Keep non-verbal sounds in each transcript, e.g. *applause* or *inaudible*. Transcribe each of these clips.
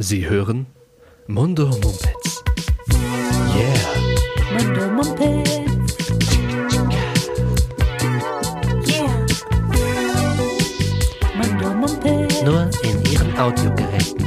Sie hören Mundo Mumpets. Yeah. Mundo Mumpets. Yeah. Mundo Mumpets. Nur in Ihren Audiogeräten.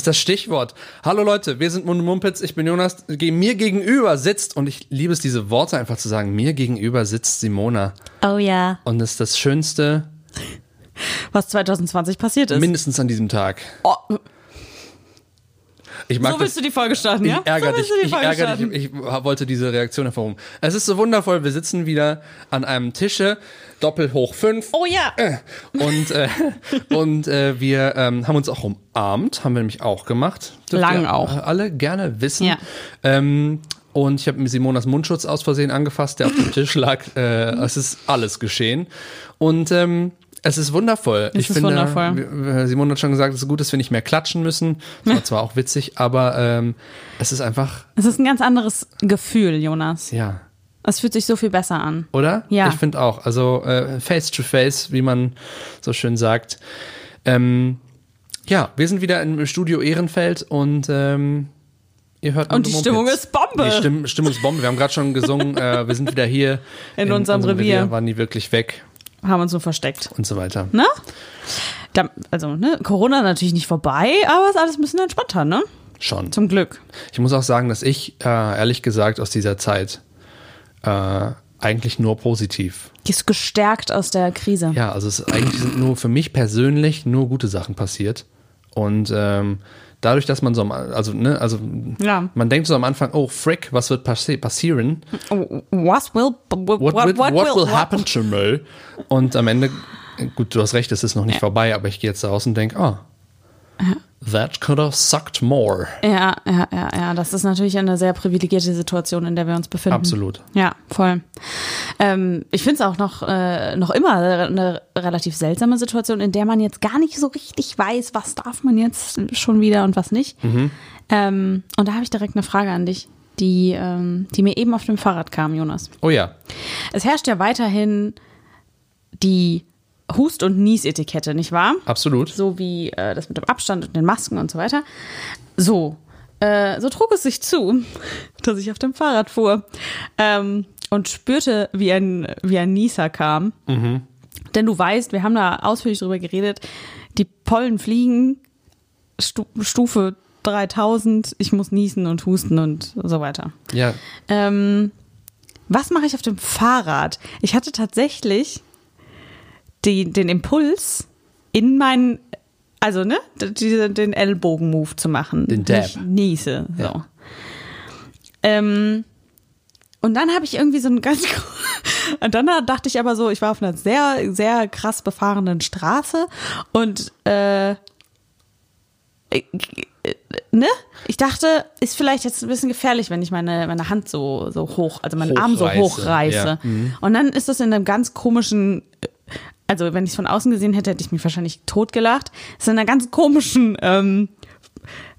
Ist das Stichwort. Hallo Leute, wir sind Mundo Mumpets. Ich bin Jonas. Mir gegenüber sitzt, und ich liebe es, diese Worte einfach zu sagen, mir gegenüber sitzt Simona. Oh ja. Und das ist das Schönste was 2020 passiert ist. mindestens an diesem Tag. Oh, Ich mag so das. willst du die Folge starten, Ich ja? ärgere so dich, ich starten. dich, ich wollte diese Reaktion hervorrufen. Es ist so wundervoll, wir sitzen wieder an einem Tische, doppelt hoch fünf. Oh ja. Und, äh, und äh, wir ähm, haben uns auch umarmt, haben wir nämlich auch gemacht. Dürft Lang auch. Alle gerne wissen. Ja. Ähm, und ich habe Simonas Mundschutz aus Versehen angefasst, der auf dem Tisch lag. Äh, es ist alles geschehen. Und ähm, es ist wundervoll. ich ist finde, wundervoll. w- Simone hat schon gesagt, es ist gut, dass wir nicht mehr klatschen müssen. Das war zwar auch witzig, aber ähm, es ist einfach, Es ist ein ganz anderes Gefühl, Jonas. ja, Es fühlt sich so viel besser an. oder? Ja. Ich finde auch. Also äh, face to face, wie man so schön sagt. Ähm, ja, wir sind wieder im Studio Ehrenfeld und ähm, ihr hört Und die Stimmung ist Bombe. Die Stimm Stimmung ist Bombe. Wir haben gerade schon gesungen, äh, wir sind wieder hier In unserem Revier. Waren die wirklich weg Haben uns nur versteckt. und so weiter. Ne? Da, also, ne, Corona natürlich nicht vorbei, aber ist alles ein bisschen entspannter, ne? Schon. Zum Glück. Ich muss auch sagen, dass ich äh, ehrlich gesagt aus dieser Zeit äh, eigentlich nur positiv. Gehst gestärkt aus der Krise. Ja, also es eigentlich sind nur für mich persönlich nur gute Sachen passiert. Und ähm, dadurch, dass man so am, also, ne, also Ja. man denkt so am Anfang, oh frick, was wird passi passieren? What will, what, What, will, what, will happen to me? Und am Ende, gut, du hast recht, es ist noch nicht vorbei, aber ich gehe jetzt raus und denke, oh, that could have sucked more. Ja, ja, ja, ja. Das ist natürlich eine sehr privilegierte Situation, in der wir uns befinden. Absolut. Ja, voll. Ähm, ich finde es auch noch, äh, noch immer eine relativ seltsame Situation, in der man jetzt gar nicht so richtig weiß, was darf man jetzt schon wieder und was nicht. Mhm. Ähm, und da habe ich direkt eine Frage an dich, die, ähm, die mir eben auf dem Fahrrad kam, Jonas. Oh ja, Es herrscht ja weiterhin die Hust- und Niesetikette, nicht wahr? absolut. so wie äh, das mit dem Abstand und den Masken und so weiter. So, äh, so trug es sich zu, *laughs* dass ich auf dem Fahrrad fuhr ähm, und spürte, wie ein, wie ein Nieser kam. Denn du weißt, wir haben da ausführlich drüber geredet, die Pollen fliegen, Stu Stufe 3000, ich muss niesen und husten und so weiter. Ja, Ähm, was mache ich auf dem Fahrrad? Ich hatte tatsächlich die, den Impuls, in meinen, also ne, diese, den Ellbogen-Move zu machen. Den Dab. Ich niese. So. Ja. Ähm, und dann habe ich irgendwie so ein ganz. *laughs* Und dann dachte ich aber so, ich war auf einer sehr, sehr krass befahrenen Straße und äh, äh, ne? Ich dachte, ist vielleicht jetzt ein bisschen gefährlich, wenn ich meine, meine Hand so, so hoch, also meinen Arm so Hochreiße, hochreiße. ja. Mhm. Und dann ist das in einem ganz komischen, also wenn ich es von außen gesehen hätte, hätte ich mich wahrscheinlich totgelacht. Es ist in einer ganz komischen, ähm,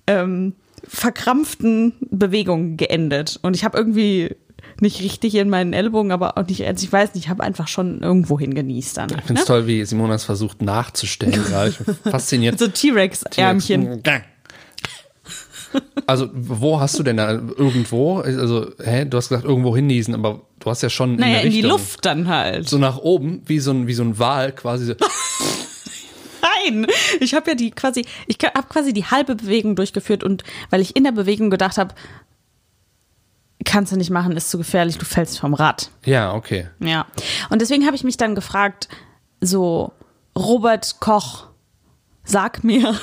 ähm, verkrampften Bewegung geendet. Und ich habe irgendwie nicht richtig in meinen Ellbogen, aber auch nicht, also ich weiß nicht, ich habe einfach schon irgendwo hingenießt dann. ich finde es toll, wie Simona es versucht nachzustellen *laughs* gerade. Ich bin fasziniert. So T-Rex-Ärmchen. Also, wo hast du denn da irgendwo? Also, hä, du hast gesagt, irgendwo hinniesen, aber du hast ja schon in Naja, eine in die. Luft dann halt. So nach oben, wie so ein, wie so ein Wal quasi. So. *laughs* Nein, ich habe ja die quasi, ich habe quasi die halbe Bewegung durchgeführt und weil ich in der Bewegung gedacht habe, kannst du nicht machen, ist zu gefährlich, du fällst vom Rad. Ja, okay. Ja. Und deswegen habe ich mich dann gefragt, so Robert Koch, sag mir,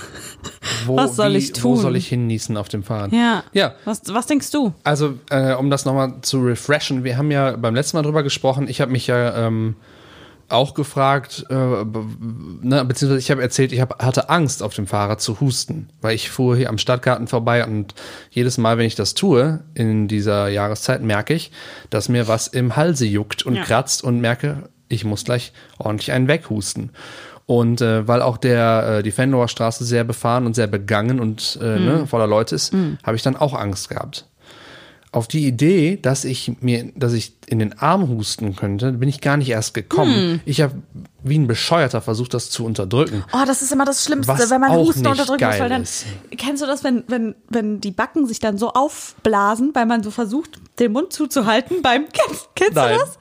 Wo, Was soll wie, ich Wo tun? soll ich hinniesen auf dem Fahrrad? ja. Ja, Was, was denkst du? Also, äh, um das nochmal zu refreshen, wir haben ja beim letzten Mal drüber gesprochen, ich habe mich ja ähm, auch gefragt, äh, ne, beziehungsweise ich habe erzählt, ich hab, hatte Angst auf dem Fahrrad zu husten, weil ich fuhr hier am Stadtgarten vorbei und jedes Mal, wenn ich das tue, in dieser Jahreszeit, merke ich, dass mir was im Halse juckt und Ja. kratzt und merke, ich muss gleich ordentlich einen weghusten. Und äh, weil auch der äh, die Fenloher Straße sehr befahren und sehr begangen und äh, ne, voller Leute ist, habe ich dann auch Angst gehabt auf die Idee, dass ich mir, dass ich in den Arm husten könnte, bin ich gar nicht erst gekommen. Ich habe wie ein Bescheuerter versucht, das zu unterdrücken. Oh, das ist immer das Schlimmste, Was wenn man Husten unterdrücken muss, weil dann ist. kennst du das, wenn, wenn, wenn die Backen sich dann so aufblasen, weil man so versucht, den Mund zuzuhalten beim *laughs* kennst, kennst Nein. du das?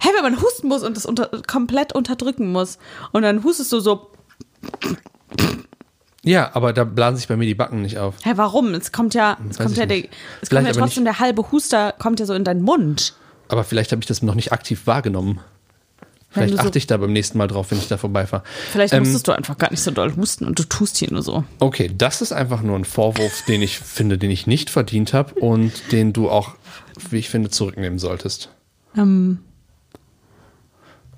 Hey, wenn man husten muss und das unter, komplett unterdrücken muss und dann hustest du so, Ja, aber da blasen sich bei mir die Backen nicht auf. hä, warum? Es kommt ja, es weiß kommt ja, der, nicht. es kommt ja trotzdem der halbe Huster, kommt ja so in deinen Mund. Aber vielleicht habe ich das noch nicht aktiv wahrgenommen. Vielleicht so- achte ich da beim nächsten Mal drauf, wenn ich da vorbeifahre. Vielleicht Ähm, musstest du einfach gar nicht so doll husten und du tust hier nur so. Okay, das ist einfach nur ein Vorwurf, den ich finde, den ich nicht verdient habe und den du auch, wie ich finde, zurücknehmen solltest. Ähm,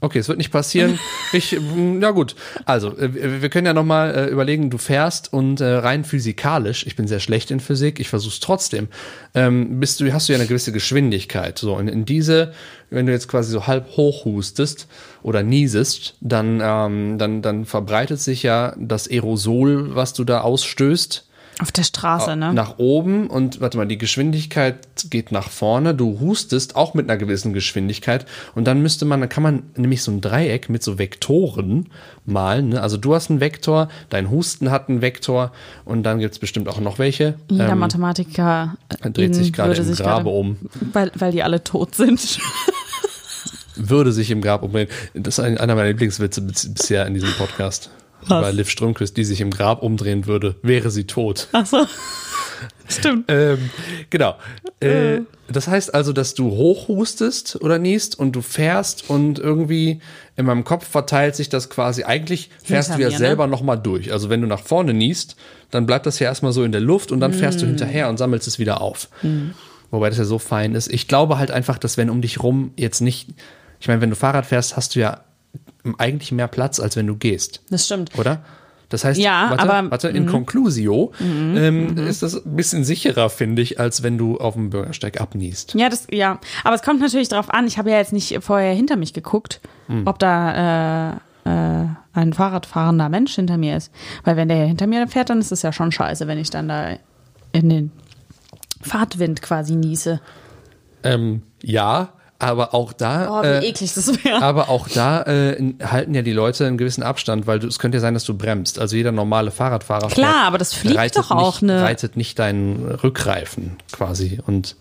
Okay, es wird nicht passieren. *laughs* Ich, mm, ja gut. Also, äh, wir können ja nochmal äh, überlegen, du fährst und äh, rein physikalisch, ich bin sehr schlecht in Physik, ich versuch's trotzdem, ähm, bist du, hast du ja eine gewisse Geschwindigkeit. So, und in diese, wenn du jetzt quasi so halb hoch hustest oder niesest, dann, ähm, dann, dann verbreitet sich ja das Aerosol, was du da ausstößt, auf der Straße, ne? nach oben und warte mal, die Geschwindigkeit geht nach vorne. Du hustest auch mit einer gewissen Geschwindigkeit und dann müsste man, dann kann man nämlich so ein Dreieck mit so Vektoren malen. Ne? Also du hast einen Vektor, dein Husten hat einen Vektor und dann gibt's bestimmt auch noch welche. Jeder Ähm, Mathematiker dreht sich gerade im sich Grabe um. Weil, weil die alle tot sind. würde sich im Grab umdrehen. Das ist ein- einer meiner Lieblingswitze bis- bisher in diesem Podcast. Was? Bei Liv Strömquist, die sich im Grab umdrehen würde, wäre sie tot. Ach so. Stimmt. Ähm, genau. Äh, das heißt also, dass du hochhustest oder niest und du fährst und irgendwie in meinem Kopf verteilt sich das quasi. Eigentlich fährst Hinter du ja mir, ne? selber noch nochmal durch. Also wenn du nach vorne niest, dann bleibt das ja erstmal so in der Luft und dann fährst du Mm. hinterher und sammelst es wieder auf. Wobei das ja so fein ist. Ich glaube halt einfach, dass wenn um dich rum jetzt nicht, ich meine, wenn du Fahrrad fährst, hast du ja eigentlich mehr Platz, als wenn du gehst Das stimmt. oder? Das heißt, Ja, warte, aber- mhm. warte, in Conclusio ähm, ist das ein bisschen sicherer, finde ich, als wenn du auf dem Bürgersteig abniest. Ja, das, ja. Aber es kommt natürlich darauf an, ich habe ja jetzt nicht vorher hinter mich geguckt, Hm. ob da äh, äh, ein Fahrradfahrender Mensch hinter mir ist. Weil wenn der hinter mir fährt, dann ist es ja schon scheiße, wenn ich dann da in den Fahrtwind quasi niese. Ähm, ja, aber auch da. Oh, wie äh, eklig das wäre. aber auch da äh, halten ja die Leute einen gewissen Abstand, weil du, es könnte ja sein, dass du bremst. Also jeder normale Fahrradfahrer Klar, aber das fliegt reitet doch auch nicht, eine- reitet nicht deinen Rückreifen quasi und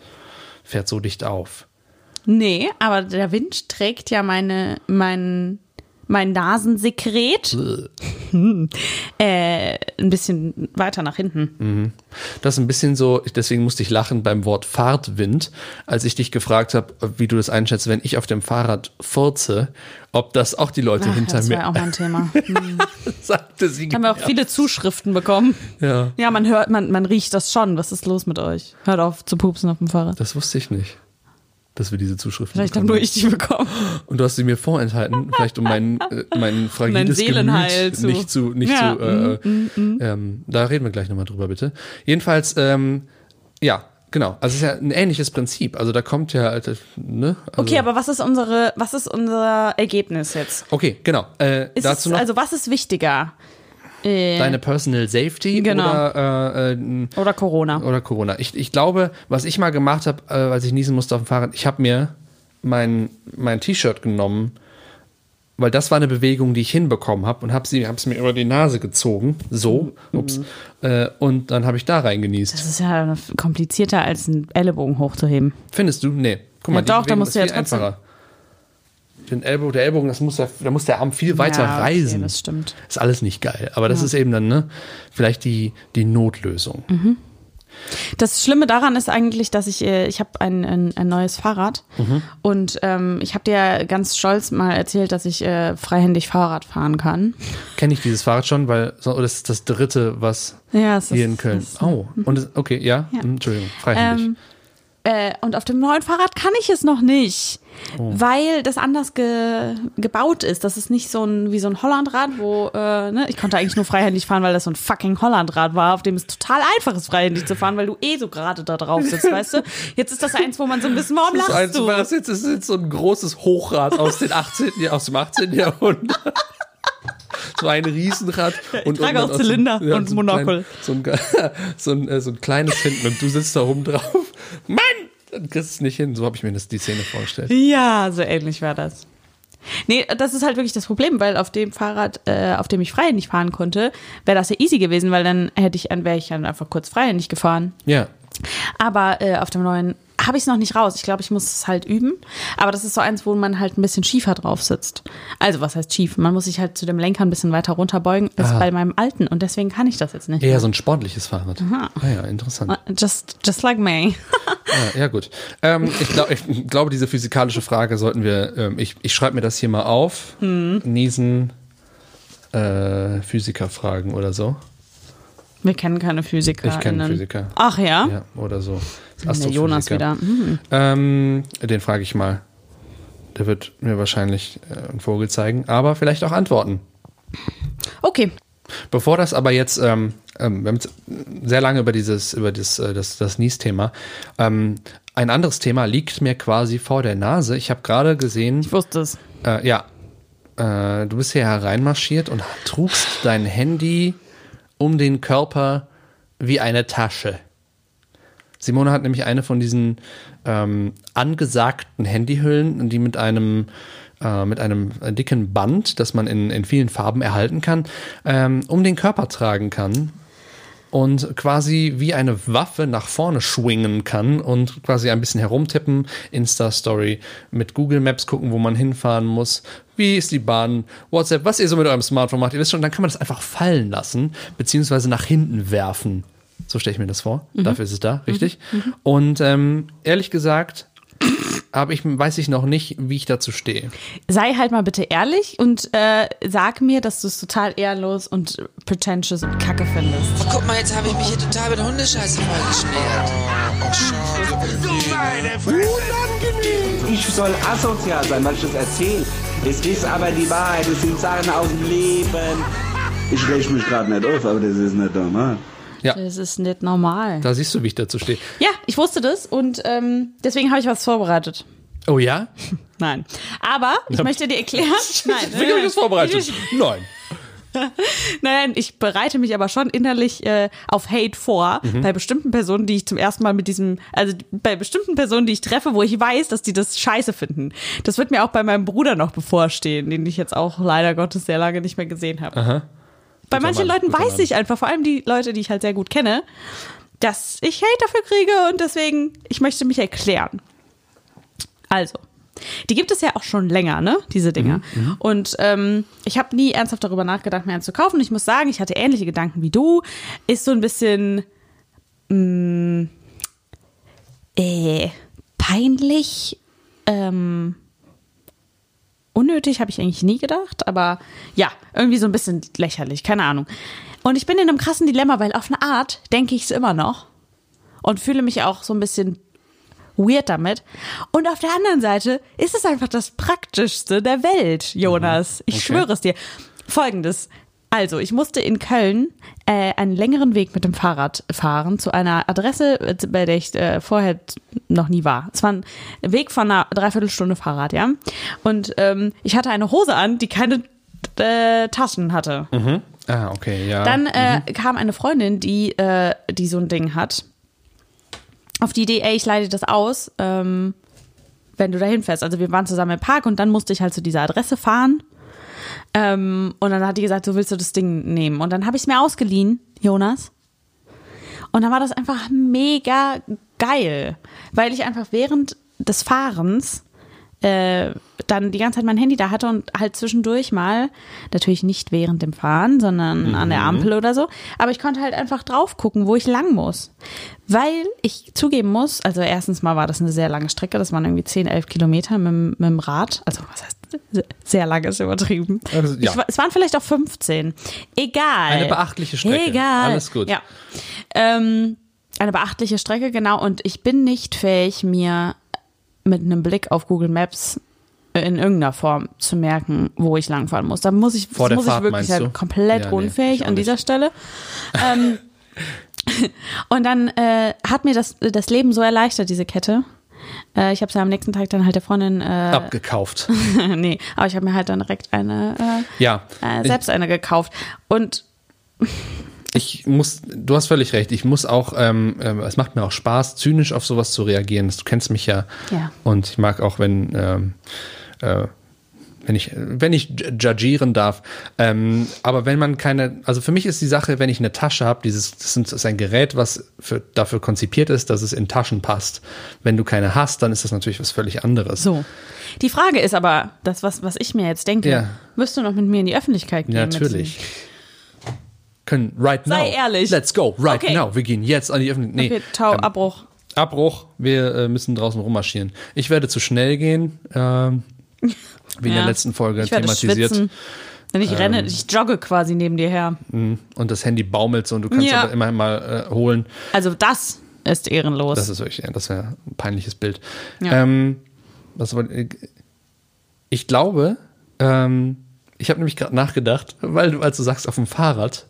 fährt so dicht auf. Nee, aber der Wind trägt ja meine, mein, mein Nasensekret *laughs* äh, ein bisschen weiter nach hinten. Das ist ein bisschen so, deswegen musste ich lachen beim Wort Fahrtwind, als ich dich gefragt habe, wie du das einschätzt, wenn ich auf dem Fahrrad furze, ob das auch die Leute Ach, hinter das mir war ja auch mein Thema. *laughs* Hm. sagte sie. Haben wir auch viele Zuschriften bekommen. Ja, Ja, man hört, man, man riecht das schon. Was ist los mit euch? Hört auf zu pupsen auf dem Fahrrad. das wusste ich nicht, dass wir diese Zuschriften Vielleicht habe bekommen. nur ich die bekommen. Und du hast sie mir vorenthalten, *laughs* vielleicht um mein, äh, mein fragiles Gemüt zu- nicht zu, nicht Ja, zu, äh, ähm, da reden wir gleich nochmal drüber, bitte. Jedenfalls, ähm, ja, genau. Also es ist ja ein ähnliches Prinzip. Also da kommt ja, äh, ne? Also, Okay, aber was ist unsere, was ist unser Ergebnis jetzt? Okay, genau. Äh, dazu es, noch also was ist wichtiger? Äh, deine Personal Safety Genau. oder, äh, äh, oder Corona? oder Corona. Ich, ich glaube, was ich mal gemacht habe, äh, als ich niesen musste auf dem Fahrrad, ich habe mir mein, mein T-Shirt genommen, weil das war eine Bewegung, die ich hinbekommen habe und habe es mir über die Nase gezogen, so, ups, äh, und dann habe ich da reingenießt. Das ist ja komplizierter als einen Ellenbogen hochzuheben. Findest du? Nee. Guck mal, Ja, doch, da musst du ja trotzdem- einfacher. Den Ellbogen, der Ellbogen, das muss ja, da muss der Arm viel weiter Ja, okay, reisen. das stimmt. Ist alles nicht geil. Aber das ist eben dann, ne, vielleicht die, die Notlösung. Mhm. Das Schlimme daran ist eigentlich, dass ich, äh, ich habe ein, ein, ein neues Fahrrad und ähm, ich habe dir ganz stolz mal erzählt, dass ich äh, freihändig Fahrrad fahren kann. Kenne ich dieses Fahrrad schon, weil das ist das dritte, was Ja, hier ist- in Köln. es- Oh, und es, okay, ja, Ja. Hm, Entschuldigung, freihändig. Ähm, Äh, und auf dem neuen Fahrrad kann ich es noch nicht. Oh. Weil das anders ge gebaut ist. Das ist nicht so ein wie so ein Hollandrad, wo äh, ne, ich konnte eigentlich nur freihändig fahren, weil das so ein fucking Hollandrad war, auf dem es total einfach ist, freihändig zu fahren, weil du eh so gerade da drauf sitzt, weißt du? Jetzt ist das eins, wo man so ein bisschen, warum Das, lachst ist, du? das jetzt ist jetzt so ein großes Hochrad aus, den 18., Jahr- aus dem 18. Jahrhundert. So ein Riesenrad. *laughs* und trage und auch dann so- Zylinder und so ein Monokel. klein- So ein, *laughs* so, ein, äh, so ein kleines hinten und du sitzt da oben drauf. *laughs* Mann! Dann kriegst du es nicht hin. So habe ich mir das, die Szene vorgestellt. Ja, so ähnlich war das. Nee, das ist halt wirklich das Problem, weil auf dem Fahrrad, äh, auf dem ich freihändig fahren konnte, wäre das ja easy gewesen, weil dann hätte ich, wäre ich dann einfach kurz freihändig gefahren. Ja. Aber äh, auf dem neuen habe ich es noch nicht raus. Ich glaube, ich muss es halt üben. Aber das ist so eins, wo man halt ein bisschen schiefer drauf sitzt. Also, was heißt schief? Man muss sich halt zu dem Lenker ein bisschen weiter runterbeugen als bei meinem alten. Und deswegen kann ich das jetzt nicht. Eher so ein sportliches Fahrrad. Ah ja, interessant. Just, just like me. Ja, *laughs* ja gut. Ähm, ich, glaub, ich glaube, diese physikalische Frage sollten wir, ähm, ich, ich schreibe mir das hier mal auf. Mhm. Niesen äh, Physiker fragen oder so. Wir kennen keine Physiker. Ich kenne Physiker. Ach ja? Ja, oder so. Der Jonas wieder. Mhm. Ähm, den frage ich mal. Der wird mir wahrscheinlich äh, einen Vogel zeigen, aber vielleicht auch antworten. Okay. Bevor das aber jetzt, ähm, ähm, wir haben jetzt sehr lange über dieses, über das, äh, das, das Nies-Thema. Ähm, ein anderes Thema liegt mir quasi vor der Nase. Ich habe gerade gesehen, Ich wusste es. äh, ja, äh, du bist hier hereinmarschiert und trugst dein Handy um den Körper wie eine Tasche. Simone hat nämlich eine von diesen ähm, angesagten Handyhüllen, die mit einem äh, mit einem dicken Band, das man in, in vielen Farben erhalten kann, ähm, um den Körper tragen kann und quasi wie eine Waffe nach vorne schwingen kann und quasi ein bisschen herumtippen, Insta-Story, mit Google Maps gucken, wo man hinfahren muss, wie ist die Bahn, WhatsApp, was ihr so mit eurem Smartphone macht, ihr wisst schon, dann kann man das einfach fallen lassen, beziehungsweise nach hinten werfen. So stelle ich mir das vor. Dafür ist es da, richtig? Und ähm, ehrlich gesagt, *clears throat* habe ich, weiß ich noch nicht, wie ich dazu stehe. Sei halt mal bitte ehrlich und äh, sag mir, dass du es total ehrenlos und pretentious und kacke findest. Oh, guck mal, jetzt habe ich mich hier total mit Hundescheiße vollgeschmiert. Ich soll asozial sein, weil ich das erzähle. Es ist aber die Wahrheit, es sind Sachen aus dem Leben. Ich reg mich gerade nicht auf, aber das ist nicht normal. Das ist nicht normal. Da siehst du, wie ich dazu stehe. Ja, ich wusste das und ähm, deswegen habe ich was vorbereitet. Oh ja? *laughs* Nein. Aber ich möchte dir erklären. *laughs* Nein, Wie habe ich das vorbereitet? *laughs* Nein. Nein, ich bereite mich aber schon innerlich äh, auf Hate vor bei bestimmten Personen, die ich zum ersten Mal mit diesem, also bei bestimmten Personen, die ich treffe, wo ich weiß, dass die das scheiße finden. Das wird mir auch bei meinem Bruder noch bevorstehen, den ich jetzt auch leider Gottes sehr lange nicht mehr gesehen habe. Bei manchen Mann, Leuten weiß Mann. ich einfach, vor allem die Leute, die ich halt sehr gut kenne, dass ich Hate dafür kriege und deswegen, ich möchte mich erklären. Also, die gibt es ja auch schon länger, ne? Diese Dinger. Und ähm, ich habe nie ernsthaft darüber nachgedacht, mir einen zu kaufen. Ich muss sagen, ich hatte ähnliche Gedanken wie du. Ist so ein bisschen mh, äh, peinlich. Ähm, unnötig habe ich eigentlich nie gedacht, aber ja, irgendwie so ein bisschen lächerlich, keine Ahnung. Und ich bin in einem krassen Dilemma, weil auf eine Art denke ich es immer noch und fühle mich auch so ein bisschen weird damit. Und auf der anderen Seite ist es einfach das Praktischste der Welt, Jonas. Ich Okay. schwöre es dir. Folgendes. Also, ich musste in Köln äh, einen längeren Weg mit dem Fahrrad fahren zu einer Adresse, äh, bei der ich äh, vorher noch nie war. Es war ein Weg von einer Dreiviertelstunde Fahrrad, ja. Und ähm, ich hatte eine Hose an, die keine äh, Taschen hatte. Ah, okay, ja. Dann äh, kam eine Freundin, die, äh, die so ein Ding hat, auf die Idee, ey, ich leite das aus, ähm, wenn du dahin fährst. Also wir waren zusammen im Park und dann musste ich halt zu dieser Adresse fahren. Ähm, und dann hat die gesagt, so willst du das Ding nehmen. Und dann habe ich es mir ausgeliehen, Jonas. Und dann war das einfach mega geil, weil ich einfach während des Fahrens äh, dann die ganze Zeit mein Handy da hatte und halt zwischendurch mal, natürlich nicht während dem Fahren, sondern an der Ampel oder so, aber ich konnte halt einfach drauf gucken, wo ich lang muss. Weil ich zugeben muss, also erstens mal war das eine sehr lange Strecke, das waren irgendwie 10, 11 Kilometer mit, dem- mit dem Rad, also was heißt *laughs* sehr lange ist übertrieben. Also, ja. ich, es waren vielleicht auch 15. Egal. Eine beachtliche Strecke. Egal. Alles gut. Ja. Ähm, Eine beachtliche Strecke, genau. Und ich bin nicht fähig, mir mit einem Blick auf Google Maps in irgendeiner Form zu merken, wo ich langfahren muss. Da muss ich, Vor das muss Fahrt, ich wirklich halt komplett Ja, nee, unfähig auch an dieser. Stelle. ähm, *laughs* und dann äh, hat mir das, das Leben so erleichtert, diese Kette. Äh, ich habe sie am nächsten Tag dann halt der Freundin, äh, Abgekauft. *laughs* nee, aber ich habe mir halt dann direkt eine, äh, Ja. äh, selbst eine gekauft. Und Ich muss, du hast völlig recht. Ich muss auch, ähm, ähm, es macht mir auch Spaß, zynisch auf sowas zu reagieren. Du kennst mich ja. Ja. Und ich mag auch, wenn, ähm, äh, wenn ich, wenn ich judgieren darf. Ähm, aber wenn man keine, also für mich ist die Sache, wenn ich eine Tasche habe, dieses, das ist ein Gerät, was für, dafür konzipiert ist, dass es in Taschen passt. Wenn du keine hast, dann ist das natürlich was völlig anderes. so. Die Frage ist aber, das, was, was ich mir jetzt denke, Ja. wirst du noch mit mir in die Öffentlichkeit gehen? Ja, mit natürlich. Können, right now. Sei ehrlich. Let's go, right Okay. now. Wir gehen jetzt an die Öffentlichkeit. Nee, Okay, Tau, ähm, Abbruch. Abbruch, wir äh, müssen draußen rummarschieren. Ich werde zu schnell gehen, ähm, *laughs* wie in der letzten Folge Ich thematisiert. schwitzen. Denn ich renne, Ähm. ich jogge quasi neben dir her. Und das Handy baumelt so und du kannst Ja. aber immer mal äh, holen. Also das ist ehrenlos. Das ist wirklich, das wäre ein peinliches Bild. Ja. Ähm, ich, ich glaube, ähm, ich habe nämlich gerade nachgedacht, weil du, als du sagst, auf dem Fahrrad.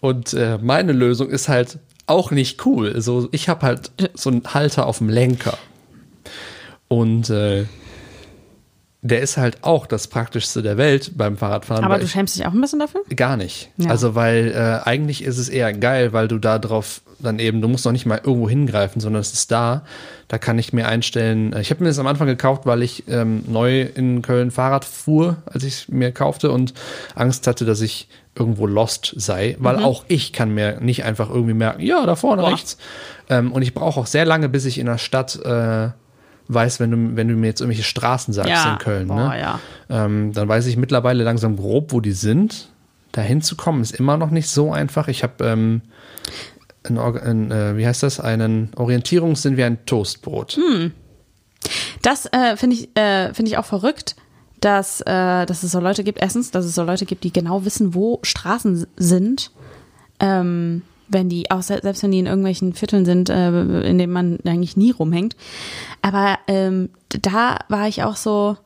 Und äh, meine Lösung ist halt auch nicht cool. So, ich habe halt so einen Halter auf dem Lenker. Und äh, der ist halt auch das Praktischste der Welt beim Fahrradfahren. aber du schämst dich auch ein bisschen dafür? Gar nicht. Ja. Also, weil äh, eigentlich ist es eher geil, weil du da drauf dann eben, du musst noch nicht mal irgendwo hingreifen, sondern es ist da. Da kann ich mir einstellen. Ich habe mir das am Anfang gekauft, weil ich ähm, neu in Köln Fahrrad fuhr, als ich es mir kaufte und Angst hatte, dass ich irgendwo lost sei, weil auch ich kann mir nicht einfach irgendwie merken, ja, da vorne Mhm. Boah. rechts. Ähm, und ich brauche auch sehr lange, bis ich in der Stadt äh, weiß, wenn du, wenn du mir jetzt irgendwelche Straßen sagst Ja. in Köln. Boah, ne? ja. ähm, dann weiß ich mittlerweile langsam grob, wo die sind. Dahin zu kommen ist immer noch nicht so einfach. Ich habe, ähm, äh, wie heißt das, einen Orientierungssinn wie ein Toastbrot. Hm. Das äh, finde ich, äh, finde ich auch verrückt, dass, äh, dass es so Leute gibt. Erstens, dass es so Leute gibt, die genau wissen, wo Straßen sind. Ähm, wenn die, auch se- selbst wenn die in irgendwelchen Vierteln sind, äh, in denen man eigentlich nie rumhängt. Aber ähm, da war ich auch so,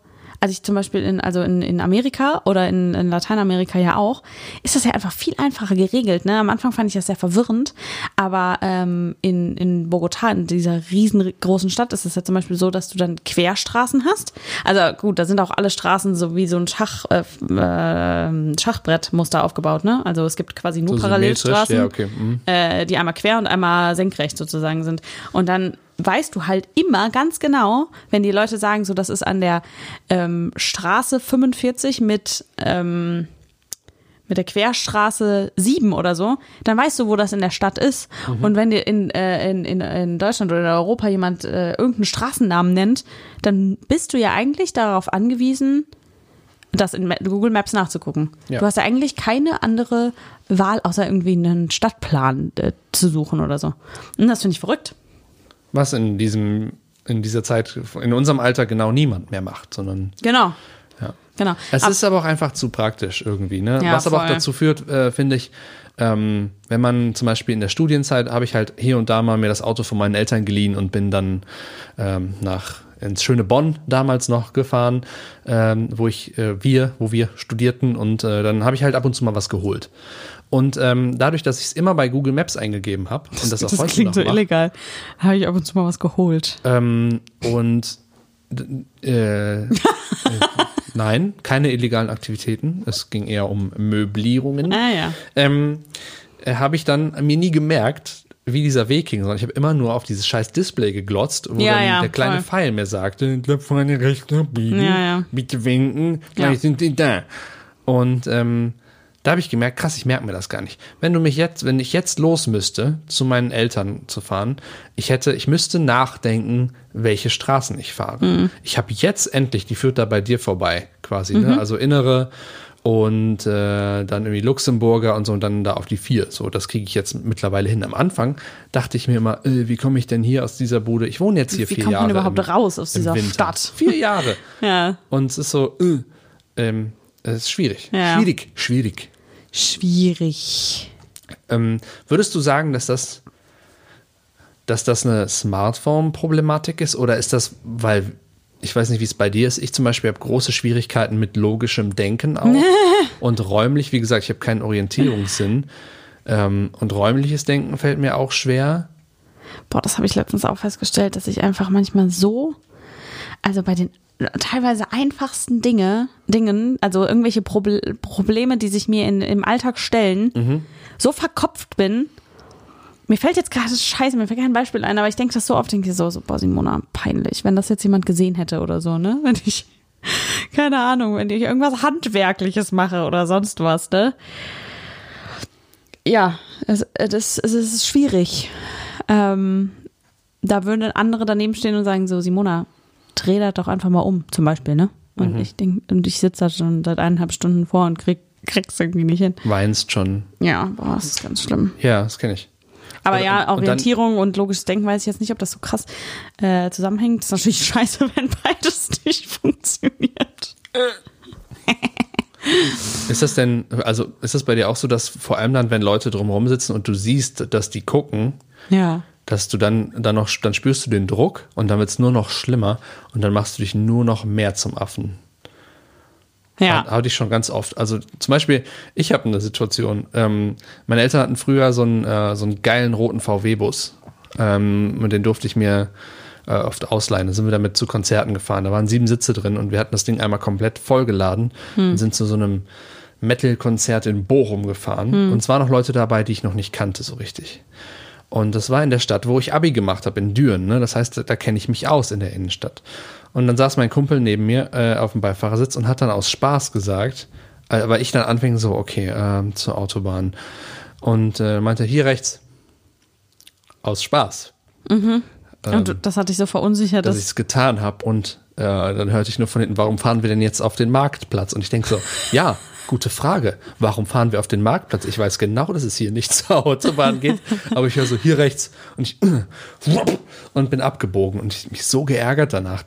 als ich zum Beispiel in, also in, in Amerika oder in, in Lateinamerika ja auch, ist das ja einfach viel einfacher geregelt. Ne? Am Anfang fand ich das sehr verwirrend, aber ähm, in, in Bogotá, in dieser riesengroßen Stadt, ist es ja zum Beispiel so, dass du dann Querstraßen hast. Also gut, da sind auch alle Straßen so wie so ein Schach, äh, äh, Schachbrettmuster aufgebaut. Ne? Also es gibt quasi nur So Parallelstraßen ja, okay, mhm. äh, die einmal quer und einmal senkrecht sozusagen sind. Und dann weißt du halt immer ganz genau, wenn die Leute sagen, so das ist an der ähm, Straße 45 mit ähm, mit der Querstraße 7 oder so, dann weißt du, wo das in der Stadt ist. Und wenn dir in, äh, in, in, in Deutschland oder in Europa jemand äh, irgendeinen Straßennamen nennt, dann bist du ja eigentlich darauf angewiesen, das in Google Maps nachzugucken. Ja. Du hast ja eigentlich keine andere Wahl, außer irgendwie einen Stadtplan äh, zu suchen oder so. Und das finde ich verrückt. Was in diesem, in dieser Zeit, in unserem Alter genau niemand mehr macht, sondern Genau. ja. Genau. Es Ab- ist aber auch einfach zu praktisch irgendwie, ne? Ja, Was aber auch voll. dazu führt, äh, finde ich, ähm, wenn man zum Beispiel in der Studienzeit habe ich halt hier und da mal mir das Auto von meinen Eltern geliehen und bin dann ähm, nach ins schöne Bonn damals noch gefahren, ähm, wo ich äh, wir, wo wir studierten und äh, dann habe ich halt ab und zu mal was geholt. Und ähm, dadurch, dass ich es immer bei Google Maps eingegeben habe und das auch das heute klingt noch so mache, illegal. Habe ich ab und zu mal was geholt. ähm, und äh, äh, nein, keine illegalen Aktivitäten. Es ging eher um Möblierungen. Ah ja. Ähm, äh, habe ich dann mir nie gemerkt, wie dieser Weg ging, sondern ich habe immer nur auf dieses scheiß Display geglotzt, wo Ja, dann ja, der kleine voll. Pfeil mir sagte, "Bleib vorne rechts abbiegen, Ja, bitte winken, gleich Ja. sind die da. Und ähm, da habe ich gemerkt, krass, ich merke mir das gar nicht. Wenn du mich jetzt, wenn ich jetzt los müsste, zu meinen Eltern zu fahren, ich hätte, ich müsste nachdenken, welche Straßen ich fahre. Mhm. Ich habe jetzt endlich, die führt da bei dir vorbei, quasi, ne? Also innere und äh, dann irgendwie Luxemburger und so und dann da auf die vier. So, das kriege ich jetzt mittlerweile hin. Am Anfang dachte ich mir immer, äh, wie komme ich denn hier aus dieser Bude? Ich wohne jetzt hier Wie vier kommt man Jahre. überhaupt im- raus aus dieser. Stadt? Vier Jahre. *laughs* Ja. Und es ist so, äh, ähm, es ist schwierig. Ja. Schwierig, schwierig. Schwierig. Ähm, würdest du sagen, dass das dass das eine Smartphone-Problematik ist oder ist das, weil ich weiß nicht, wie es bei dir ist. Ich zum Beispiel habe große Schwierigkeiten mit logischem Denken auch *laughs* und räumlich. Wie gesagt, ich habe keinen Orientierungssinn ähm, und räumliches Denken fällt mir auch schwer. Boah, das habe ich letztens auch festgestellt, dass ich einfach manchmal so, also bei den teilweise einfachsten Dinge, Dingen, also irgendwelche Proble Probleme, die sich mir in, im Alltag stellen, so verkopft bin. Mir fällt jetzt gerade scheiße, mir fällt kein Beispiel ein, aber ich denke das so oft, denke ich so, so, boah, Simona, peinlich, wenn das jetzt jemand gesehen hätte oder so, ne? Wenn ich, *laughs* keine Ahnung, wenn ich irgendwas Handwerkliches mache oder sonst was, ne? Ja, es, das, es ist schwierig. Ähm, da würden andere daneben stehen und sagen so, Simona, dreh das doch einfach mal um, zum Beispiel, ne? Und ich denk, und ich sitze da schon seit eineinhalb Stunden vor und krieg, krieg's irgendwie nicht hin. Weinst schon. Ja, boah, das ist ganz schlimm. Ja, das kenne ich. Aber Und- ja, und dann- Orientierung und logisches Denken weiß ich jetzt nicht, ob das so krass äh, zusammenhängt. Das ist natürlich *laughs* scheiße, wenn beides nicht funktioniert. *laughs* Ist das denn, also ist das bei dir auch so, dass vor allem dann, wenn Leute drumherum sitzen und du siehst, dass die gucken, Ja. Dass du dann, dann noch, dann spürst du den Druck und dann wird es nur noch schlimmer und dann machst du dich nur noch mehr zum Affen. Ja. Hatte ich schon ganz oft. Also zum Beispiel, ich habe eine Situation. Ähm, meine Eltern hatten früher so einen, äh, so einen geilen roten VW-Bus. Ähm, und den durfte ich mir äh, oft ausleihen. Da sind wir damit zu Konzerten gefahren. Da waren sieben Sitze drin und wir hatten das Ding einmal komplett vollgeladen und sind zu so einem Metal-Konzert in Bochum gefahren. Und es waren noch Leute dabei, die ich noch nicht kannte so richtig. Und das war in der Stadt, wo ich Abi gemacht habe, in Düren. Ne? Das heißt, da, kenne ich mich aus in der Innenstadt. Und dann saß mein Kumpel neben mir äh, auf dem Beifahrersitz und hat dann aus Spaß gesagt, äh, aber ich dann anfing so, okay, ähm, zur Autobahn. Und äh, meinte, hier rechts. Aus Spaß, und das hat dich so verunsichert, dass dass ich es getan habe. Und äh, dann hörte ich nur von hinten, warum fahren wir denn jetzt auf den Marktplatz? Und ich denke so, ja, gute Frage. Warum fahren wir auf den Marktplatz? Ich weiß genau, dass es hier nicht *laughs* zur Autobahn geht, aber ich höre so hier rechts und ich *clears throat* und bin abgebogen und ich mich so geärgert danach,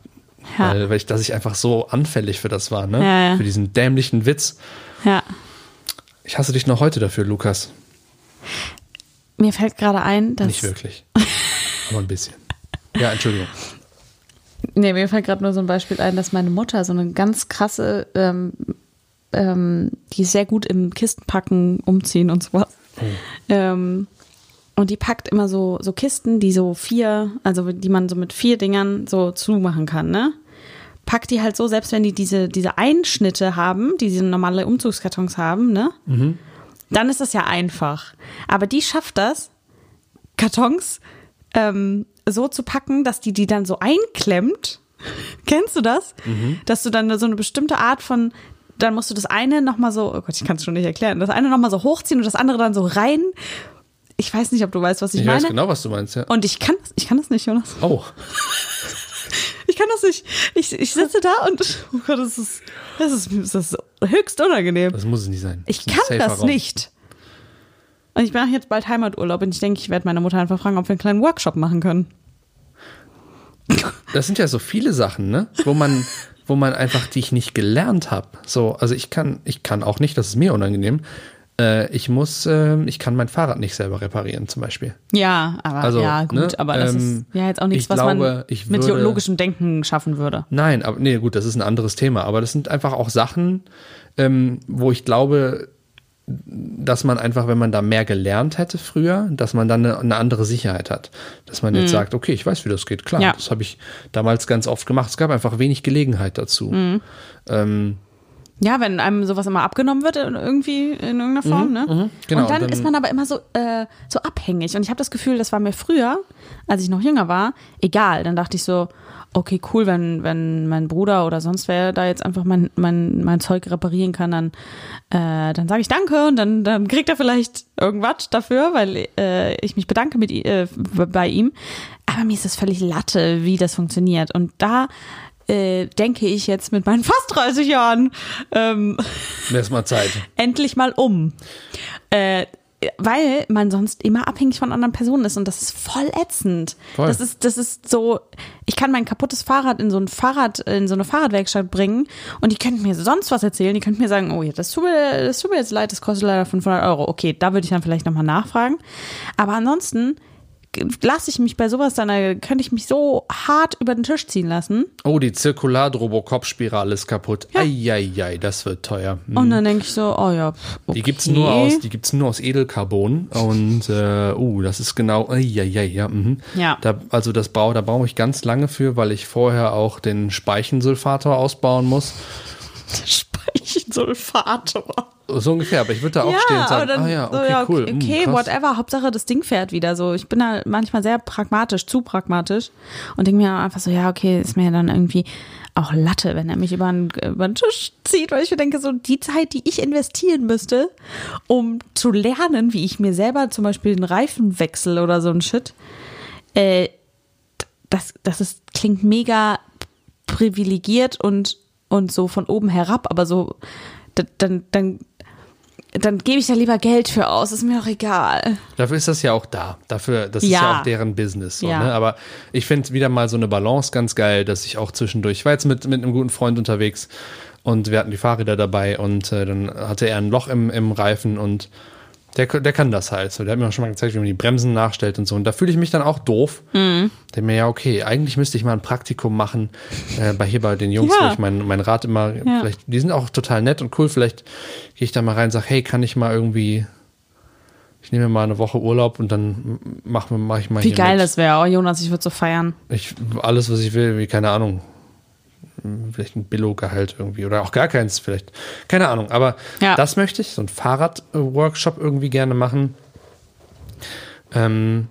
Ja. weil, weil ich, dass ich einfach so anfällig für das war, ne? Ja, ja. Für diesen dämlichen Witz. ja. Ich hasse dich noch heute dafür, Lukas. Mir fällt gerade ein, dass Nicht wirklich. Aber ein bisschen. Ja, Entschuldigung. Nee, mir fällt gerade nur so ein Beispiel ein, dass meine Mutter so eine ganz krasse, ähm, ähm, die ist sehr gut im Kistenpacken, umziehen und sowas. Ähm, und die packt immer so, so Kisten, die so vier, also die man so mit vier Dingern so zumachen kann, ne? Packt die halt so, selbst wenn die diese, diese Einschnitte haben, die diese normale Umzugskartons haben, ne? Dann ist das ja einfach. Aber die schafft das, Kartons ähm, so zu packen, dass die die dann so einklemmt. *laughs* Kennst du das? Dass du dann so eine bestimmte Art von, dann musst du das eine nochmal so, oh Gott, ich kann es schon nicht erklären, das eine nochmal so hochziehen und das andere dann so rein. Ich weiß nicht, ob du weißt, was ich, Ich meine. weiß genau, was du meinst, ja. Und ich kann das, ich kann das nicht, Jonas. Oh, *laughs* Ich kann das nicht. Ich, ich sitze da und, oh Gott, das ist, das ist, das ist höchst unangenehm. das muss es nicht sein. Ich Das kann das Raum. nicht. Und ich mache jetzt bald Heimaturlaub und ich denke, ich werde meine Mutter einfach fragen, ob wir einen kleinen Workshop machen können. Das sind ja so viele Sachen, ne? Wo man, *laughs* wo man einfach, die ich nicht gelernt habe. So, also ich kann, ich kann auch nicht, das ist mir unangenehm. Äh, ich muss, äh, ich kann mein Fahrrad nicht selber reparieren, zum Beispiel. Ja, aber Also, ja, gut, ne, aber das ähm, ist ja jetzt auch nichts, ich was glaube, man ich mit würde- logischem Denken schaffen würde. Nein, aber nee, gut, das ist ein anderes Thema. Aber das sind einfach auch Sachen, ähm, wo ich glaube, dass man einfach, wenn man da mehr gelernt hätte früher, dass man dann eine, eine andere Sicherheit hat. Dass man jetzt sagt, okay, ich weiß, wie das geht. Klar, Mhm. Ja. das habe ich damals ganz oft gemacht. Es gab einfach wenig Gelegenheit dazu. Mhm. Ähm, Ja, wenn einem sowas immer abgenommen wird, irgendwie in irgendeiner Form, ne? genau, und dann, dann- ist man aber immer so, äh, so abhängig. Und ich habe das Gefühl, das war mir früher, als ich noch jünger war, egal. Dann dachte ich so, okay, cool, wenn, wenn mein Bruder oder sonst wer da jetzt einfach mein, mein, mein Zeug reparieren kann, dann, äh, dann sage ich Danke und dann, dann kriegt er vielleicht irgendwas dafür, weil äh, ich mich bedanke mit, äh, bei ihm. Aber mir ist das völlig Latte, wie das funktioniert. Und da äh, denke ich jetzt mit meinen *laughs* fast 30 Jahren ähm, mal Zeit. *laughs* endlich mal um. Äh, weil man sonst immer abhängig von anderen Personen ist und das ist voll ätzend. Voll. Das ist, das ist so, ich kann mein kaputtes Fahrrad in so ein Fahrrad, in so eine Fahrradwerkstatt bringen und die könnten mir sonst was erzählen. Die könnten mir sagen, oh ja, das tut mir, das tut mir jetzt leid, das kostet leider 500 Euro. Okay, da würde ich dann vielleicht nochmal nachfragen. Aber ansonsten lasse ich mich bei sowas dann, da könnte ich mich so hart über den Tisch ziehen lassen. Oh, die Zirkular-Robocop-Spirale ist kaputt. Eieiei, das wird teuer. Hm. Und dann denke ich so, oh ja, pff, okay. Die gibt's nur aus, die gibt's nur aus Edelcarbon und äh, uh, das ist genau, eieiei, ja, mhm. Ja. Da, also das brauche, da brauche ich ganz lange für, weil ich vorher auch den Speichensulfator ausbauen muss. *laughs* Speichensulfator. So ungefähr, aber ich würde da auch stehen und sagen, ah ja, so, okay, ja, cool. okay, hm, okay krass. whatever. Hauptsache das Ding fährt wieder so. Ich bin da manchmal sehr pragmatisch, zu pragmatisch und denke mir einfach so, ja, okay, ist mir dann irgendwie auch Latte, wenn er mich über den, über den Tisch zieht, weil ich mir denke, so die Zeit, die ich investieren müsste, um zu lernen, wie ich mir selber zum Beispiel den Reifen wechsle oder so ein Shit, äh, das, das ist, klingt mega privilegiert und, und so von oben herab, aber so, da- dann, dann, dann gebe ich da lieber Geld für aus, ist mir doch egal. Dafür ist das ja auch da. Dafür, das ist Ja. ja auch deren Business. So, Ja. ne? Aber ich finde wieder mal so eine Balance ganz geil, dass ich auch zwischendurch, ich war jetzt mit, mit einem guten Freund unterwegs und wir hatten die Fahrräder dabei und äh, dann hatte er ein Loch im, im Reifen und der, der kann das halt. So, der hat mir auch schon mal gezeigt, wie man die Bremsen nachstellt und so. Und da fühle ich mich dann auch doof. Mhm. Denke mir, ja, okay, eigentlich müsste ich mal ein Praktikum machen äh, bei hier bei den Jungs, Ja. wo ich mein, mein Rat immer, vielleicht, die sind auch total nett und cool. Vielleicht gehe ich da mal rein und sage, hey, kann ich mal irgendwie ich nehme mir mal eine Woche Urlaub und dann mache mach ich mal Wie geil mit. das wäre. Oh, Jonas, ich würde so feiern. Ich, alles, was ich will, wie, keine Ahnung. Vielleicht ein Billo-Gehalt irgendwie oder auch gar keins vielleicht. Keine Ahnung, aber Ja. das möchte ich, so ein Fahrrad-Workshop irgendwie gerne machen. Ähm,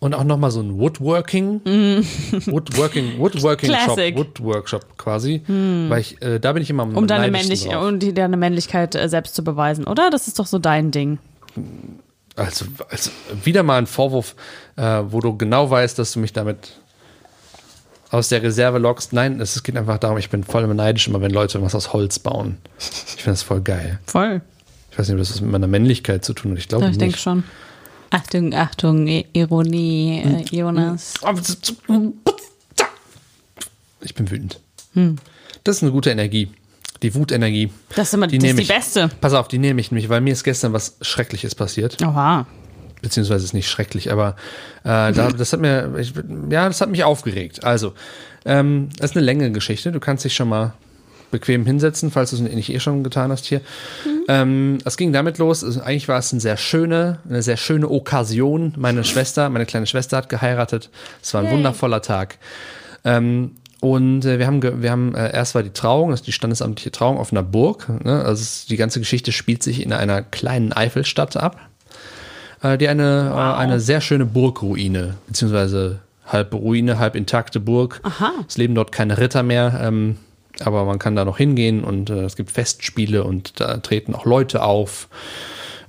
und auch nochmal so ein Woodworking, Woodworking, Woodworking Shop, Mm. Mm. Woodworkshop quasi, weil ich, äh, da bin ich immer am Um deine, Männlich drauf. um die, deine Männlichkeit äh, selbst zu beweisen, oder? Das ist doch so dein Ding. Also, also wieder mal ein Vorwurf, äh, wo du genau weißt, dass du mich damit aus der Reserve lockst. Nein, es geht einfach darum, ich bin voll neidisch immer, wenn Leute was aus Holz bauen. Ich finde das voll geil. Voll. Ich weiß nicht, ob das was mit meiner Männlichkeit zu tun hat. Ich glaube Ja, ich nicht. denke schon. Achtung, Achtung, Ironie, äh, Jonas. Ich bin wütend. Das ist eine gute Energie. Die Wutenergie. Das ist immer Die das ist die ich. beste. Pass auf, die nehme ich nämlich, weil mir ist gestern was Schreckliches passiert. Oha. Beziehungsweise ist nicht schrecklich, aber äh, da, das hat mir, ich, ja, das hat mich aufgeregt. Also, ähm, das ist eine längere Geschichte. Du kannst dich schon mal bequem hinsetzen, falls du es nicht eh schon getan hast hier. Ähm, es ging damit los. Also, eigentlich war es eine sehr schöne, eine sehr schöne Okkasion. Meine Schwester, meine kleine Schwester hat geheiratet. Es war ein wundervoller Tag. Ähm, und äh, wir haben, wir haben äh, erst war die Trauung, das ist die standesamtliche Trauung auf einer Burg. Ne? Also es, die ganze Geschichte spielt sich in einer kleinen Eifelstadt ab äh, die eine, äh, eine sehr schöne Burgruine, beziehungsweise halb Ruine, halb intakte Burg. Aha. Es leben dort keine Ritter mehr, ähm, aber man kann da noch hingehen und äh, es gibt Festspiele und da treten auch Leute auf.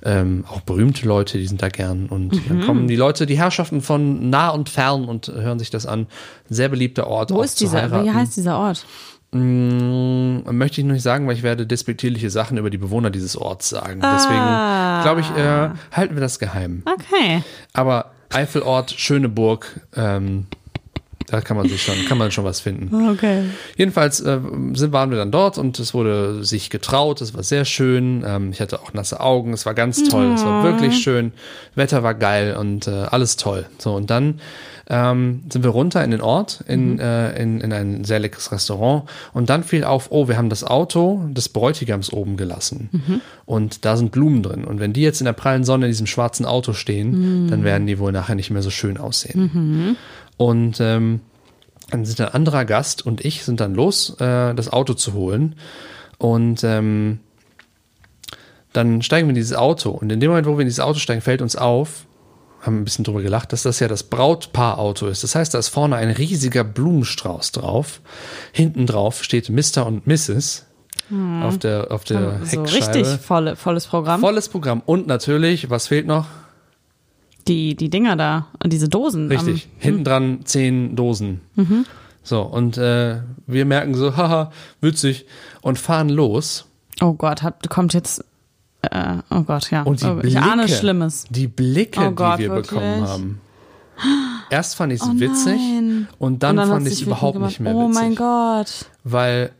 Ähm, auch berühmte Leute, die sind da gern. Und Mhm. dann kommen die Leute, die Herrschaften von nah und fern und hören sich das an. Sehr beliebter Ort. Wo ist dieser, wie heißt dieser Ort? Mm, möchte ich noch nicht sagen, weil ich werde despektierliche Sachen über die Bewohner dieses Orts sagen. Deswegen Ah. glaube ich, äh, halten wir das geheim. Okay. Aber Eifelort, schöne Burg, ähm, da kann man sich schon, kann man schon was finden. Okay. Jedenfalls äh, sind, waren wir dann dort und es wurde sich getraut, es war sehr schön. Ähm, ich hatte auch nasse Augen, es war ganz toll, es war wirklich schön. Wetter war geil und äh, alles toll. So, und dann ähm, sind wir runter in den Ort, in, äh, in, in ein sehr leckeres Restaurant. Und dann fiel auf, oh, wir haben das Auto des Bräutigams oben gelassen. Und da sind Blumen drin. Und wenn die jetzt in der prallen Sonne in diesem schwarzen Auto stehen, dann werden die wohl nachher nicht mehr so schön aussehen. Und ähm, dann sind ein anderer Gast und ich sind dann los, äh, das Auto zu holen. Und ähm, dann steigen wir in dieses Auto. Und in dem Moment, wo wir in dieses Auto steigen, fällt uns auf, haben ein bisschen drüber gelacht, dass das ja das Brautpaarauto ist. Das heißt, da ist vorne ein riesiger Blumenstrauß drauf. Hinten drauf steht Mr. und Mrs. auf der, auf der So Heckscheibe. richtig volle, volles Programm. Volles Programm. Und natürlich, was fehlt noch? Die, die Dinger da, und diese Dosen. Richtig. Hinten dran zehn Dosen. So, und äh, wir merken so, *laughs* haha, witzig, und fahren los. Am, oh Gott, hat, kommt jetzt. Äh, oh Gott, ja. Und die oh, Blicke, ich ahne Schlimmes. die Blicke, Oh Gott, die wir wirklich? bekommen haben. Erst fand ich es Oh witzig und dann, hat fand ich es überhaupt wütend nicht mehr gemacht. witzig. Oh mein Gott. Weil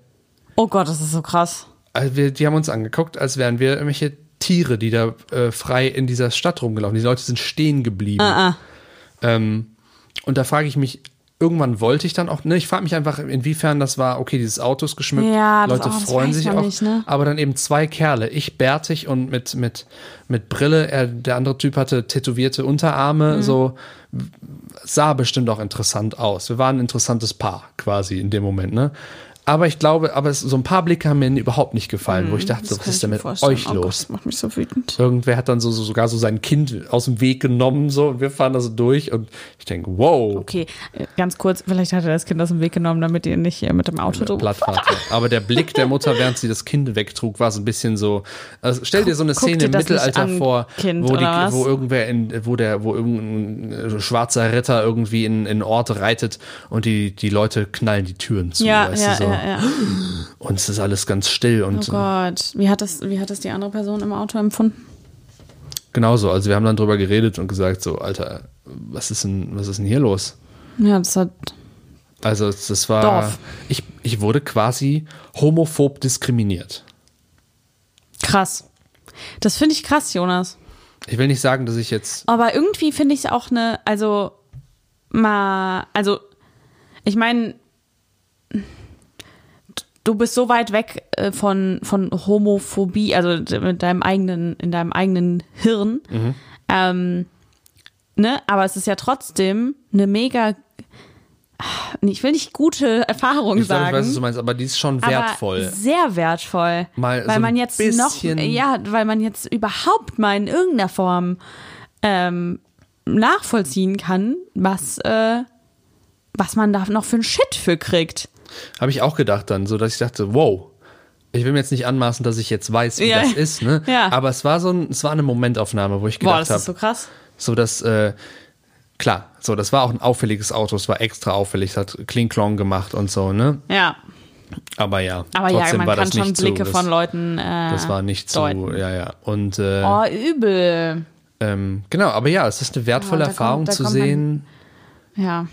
Oh Gott, das ist so krass. also wir, die haben uns angeguckt, als wären wir irgendwelche Tiere, die da äh, frei in dieser Stadt rumgelaufen. Die Leute sind stehen geblieben. Ah, ah. Ähm, und da frage ich mich, irgendwann wollte ich dann auch, ne, ich frage mich einfach, inwiefern das war, okay, dieses Auto ist geschmückt, Ja, Leute auch, freuen sich auch, nicht, ne? aber dann eben zwei Kerle, ich bärtig und mit, mit, mit Brille, er, der andere Typ hatte tätowierte Mhm. Unterarme, so sah bestimmt auch interessant aus. Wir waren ein interessantes Paar quasi in dem Moment, ne? Aber ich glaube, aber es, so ein paar Blicke haben mir überhaupt nicht gefallen, wo ich dachte, Mhm, Das was ist denn mit euch Oh Gott, los? das macht mich so wütend. Irgendwer hat dann so, so sogar so sein Kind aus dem Weg genommen, so, und wir fahren da so durch und ich denke, wow, Okay, äh, ganz kurz, vielleicht hat er das Kind aus dem Weg genommen, damit ihr nicht äh, mit dem Auto drüber. *laughs* Aber der Blick der Mutter, während sie das Kind wegtrug, war so ein bisschen so. Also stell dir so eine Guck Szene im Mittelalter an, vor, Kind, wo, die, wo irgendwer in, wo der, wo irgendein äh, schwarzer Ritter irgendwie in, in Ort reitet und die, die Leute knallen die Türen zu. Ja, weißt ja, du, so. ja, ja. Und es ist alles ganz still und Oh Gott, wie hat das, wie hat das die andere Person im Auto empfunden? genauso. Also wir haben dann drüber geredet und gesagt, so, Alter, was ist denn, was ist denn hier los? Ja, das hat, Also das war. Dorf. Ich, ich wurde quasi homophob diskriminiert. krass. Das finde ich krass, Jonas. Ich will nicht sagen, dass ich jetzt. Aber irgendwie finde ich es auch eine, also mal, also ich meine, du bist so weit weg äh, von, von Homophobie, also mit deinem eigenen, in deinem eigenen Hirn. Ähm, ne? Aber es ist ja trotzdem eine mega, ich will nicht gute Erfahrung Ich glaube, sagen. ich weiß, was du meinst, aber die ist schon wertvoll. Sehr wertvoll. Mal weil so man jetzt noch, ja, weil man jetzt überhaupt mal in irgendeiner Form ähm, nachvollziehen kann, was, äh, was man da noch für ein Shit für kriegt. Habe ich auch gedacht dann, so dass ich dachte, wow. Ich will mir jetzt nicht anmaßen, dass ich jetzt weiß, wie Ja. das ist, ne? Ja. Aber es war so ein, es war eine Momentaufnahme, wo ich gedacht das ist so habe, krass. so dass, äh, klar, so, das war auch ein auffälliges Auto, es war extra auffällig, es hat Kling-Klong gemacht und so, ne? Ja, Aber ja, aber trotzdem ja, man war kann das schon nicht Blicke von das, Leuten äh, das war nicht deuten. so, ja, ja. Und äh, Oh, übel. ähm, genau, aber ja, es ist eine wertvolle da Erfahrung kommt- zu sehen. Ja.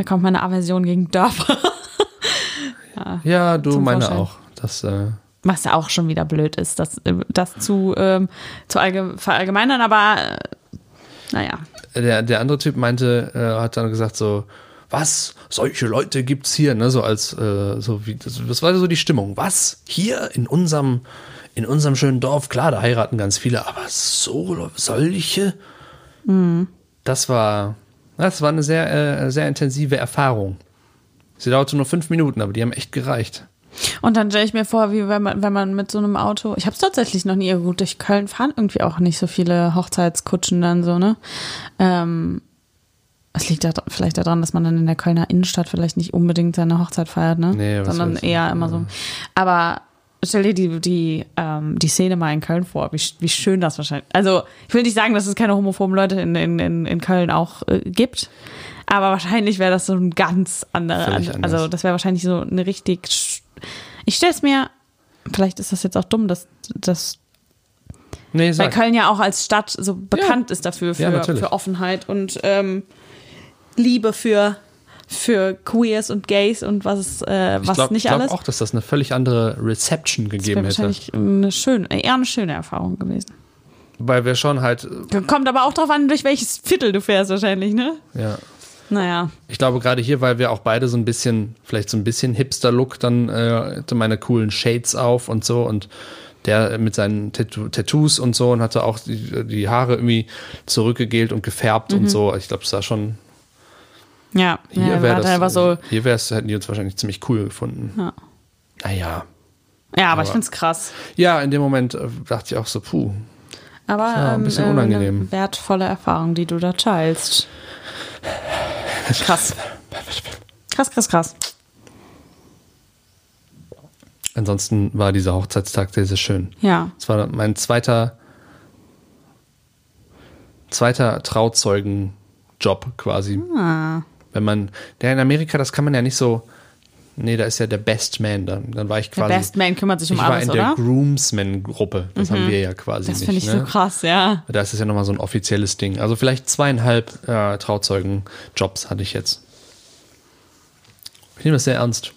Da kommt meine Aversion gegen Dörfer. *laughs* Ja, du Zum meine Vorschein. auch. Das, äh, Was ja auch schon wieder blöd ist, das, äh, das zu, ähm, zu allge verallgemeinern, aber äh, naja. der, der andere Typ meinte, äh, hat dann gesagt so, was, solche Leute gibt's hier, ne, so als, äh, so wie, das, das war so die Stimmung. Was, hier in unserem, in unserem schönen Dorf, klar, da heiraten ganz viele, aber so, solche? Das war, das war eine sehr, äh, sehr intensive Erfahrung. Sie dauerte nur fünf Minuten, aber die haben echt gereicht. Und dann stelle ich mir vor, wie wenn man, wenn man mit so einem Auto, ich habe es tatsächlich noch nie, gut, durch Köln fahren irgendwie auch nicht so viele Hochzeitskutschen dann so, ne? Ähm, es liegt da vielleicht daran, dass man dann in der Kölner Innenstadt vielleicht nicht unbedingt seine Hochzeit feiert, ne? Nee, was Sondern eher immer so. Aber stell dir die, die, ähm, die Szene mal in Köln vor, wie, wie schön das wahrscheinlich. Also, ich will nicht sagen, dass es keine homophoben Leute in, in, in, in Köln auch äh, gibt. Aber wahrscheinlich wäre das so ein ganz anderer. Also, das wäre wahrscheinlich so eine richtig. Ich stelle es mir, vielleicht ist das jetzt auch dumm, dass, dass Nee, weil. Köln ja auch als Stadt so bekannt ist dafür, für, Ja, für Offenheit und ähm, Liebe für, für Queers und Gays und was, äh, ich was glaube nicht glaub alles. auch, dass das eine völlig andere Reception das gegeben hätte. wahrscheinlich eine schöne, eher eine schöne Erfahrung gewesen. Weil wir schon halt, Kommt aber auch drauf an, durch welches Viertel du fährst wahrscheinlich, ne? ja, Naja. Ich glaube gerade hier, weil wir auch beide so ein bisschen, vielleicht so ein bisschen Hipster-Look, dann äh, hatte meine coolen Shades auf und so und der mit seinen Tattoo Tattoos und so und hatte auch die, die Haare irgendwie zurückgegelt und gefärbt und so. Ich glaube, es sah schon. Ja, Hier ja wäre das. einfach so. Hier wäre es, hätten die uns wahrscheinlich ziemlich cool gefunden. Ja, Naja. ja aber, Aber- ich find's krass. Ja, in dem Moment äh, dachte ich auch so, puh. Aber Ja, ein ähm, bisschen äh, unangenehm. Eine wertvolle Erfahrung, die du da teilst. Krass. Krass, krass, krass. Ansonsten war dieser Hochzeitstag sehr, sehr schön. Ja. Es war mein zweiter, zweiter Trauzeugenjob quasi. Ah. Wenn man, der in Amerika, das kann man ja nicht so, nee, da ist ja der Best Man, dann, dann war ich Der quasi. Best Man kümmert sich um ich war alles, in der oder? Mhm. Groomsman-Gruppe, das haben wir ja quasi Das finde ich ne? so krass, ja. Da ist es ja nochmal so ein offizielles Ding. Also vielleicht zweieinhalb äh, Trauzeugenjobs hatte ich jetzt. Ich nehme das sehr ernst.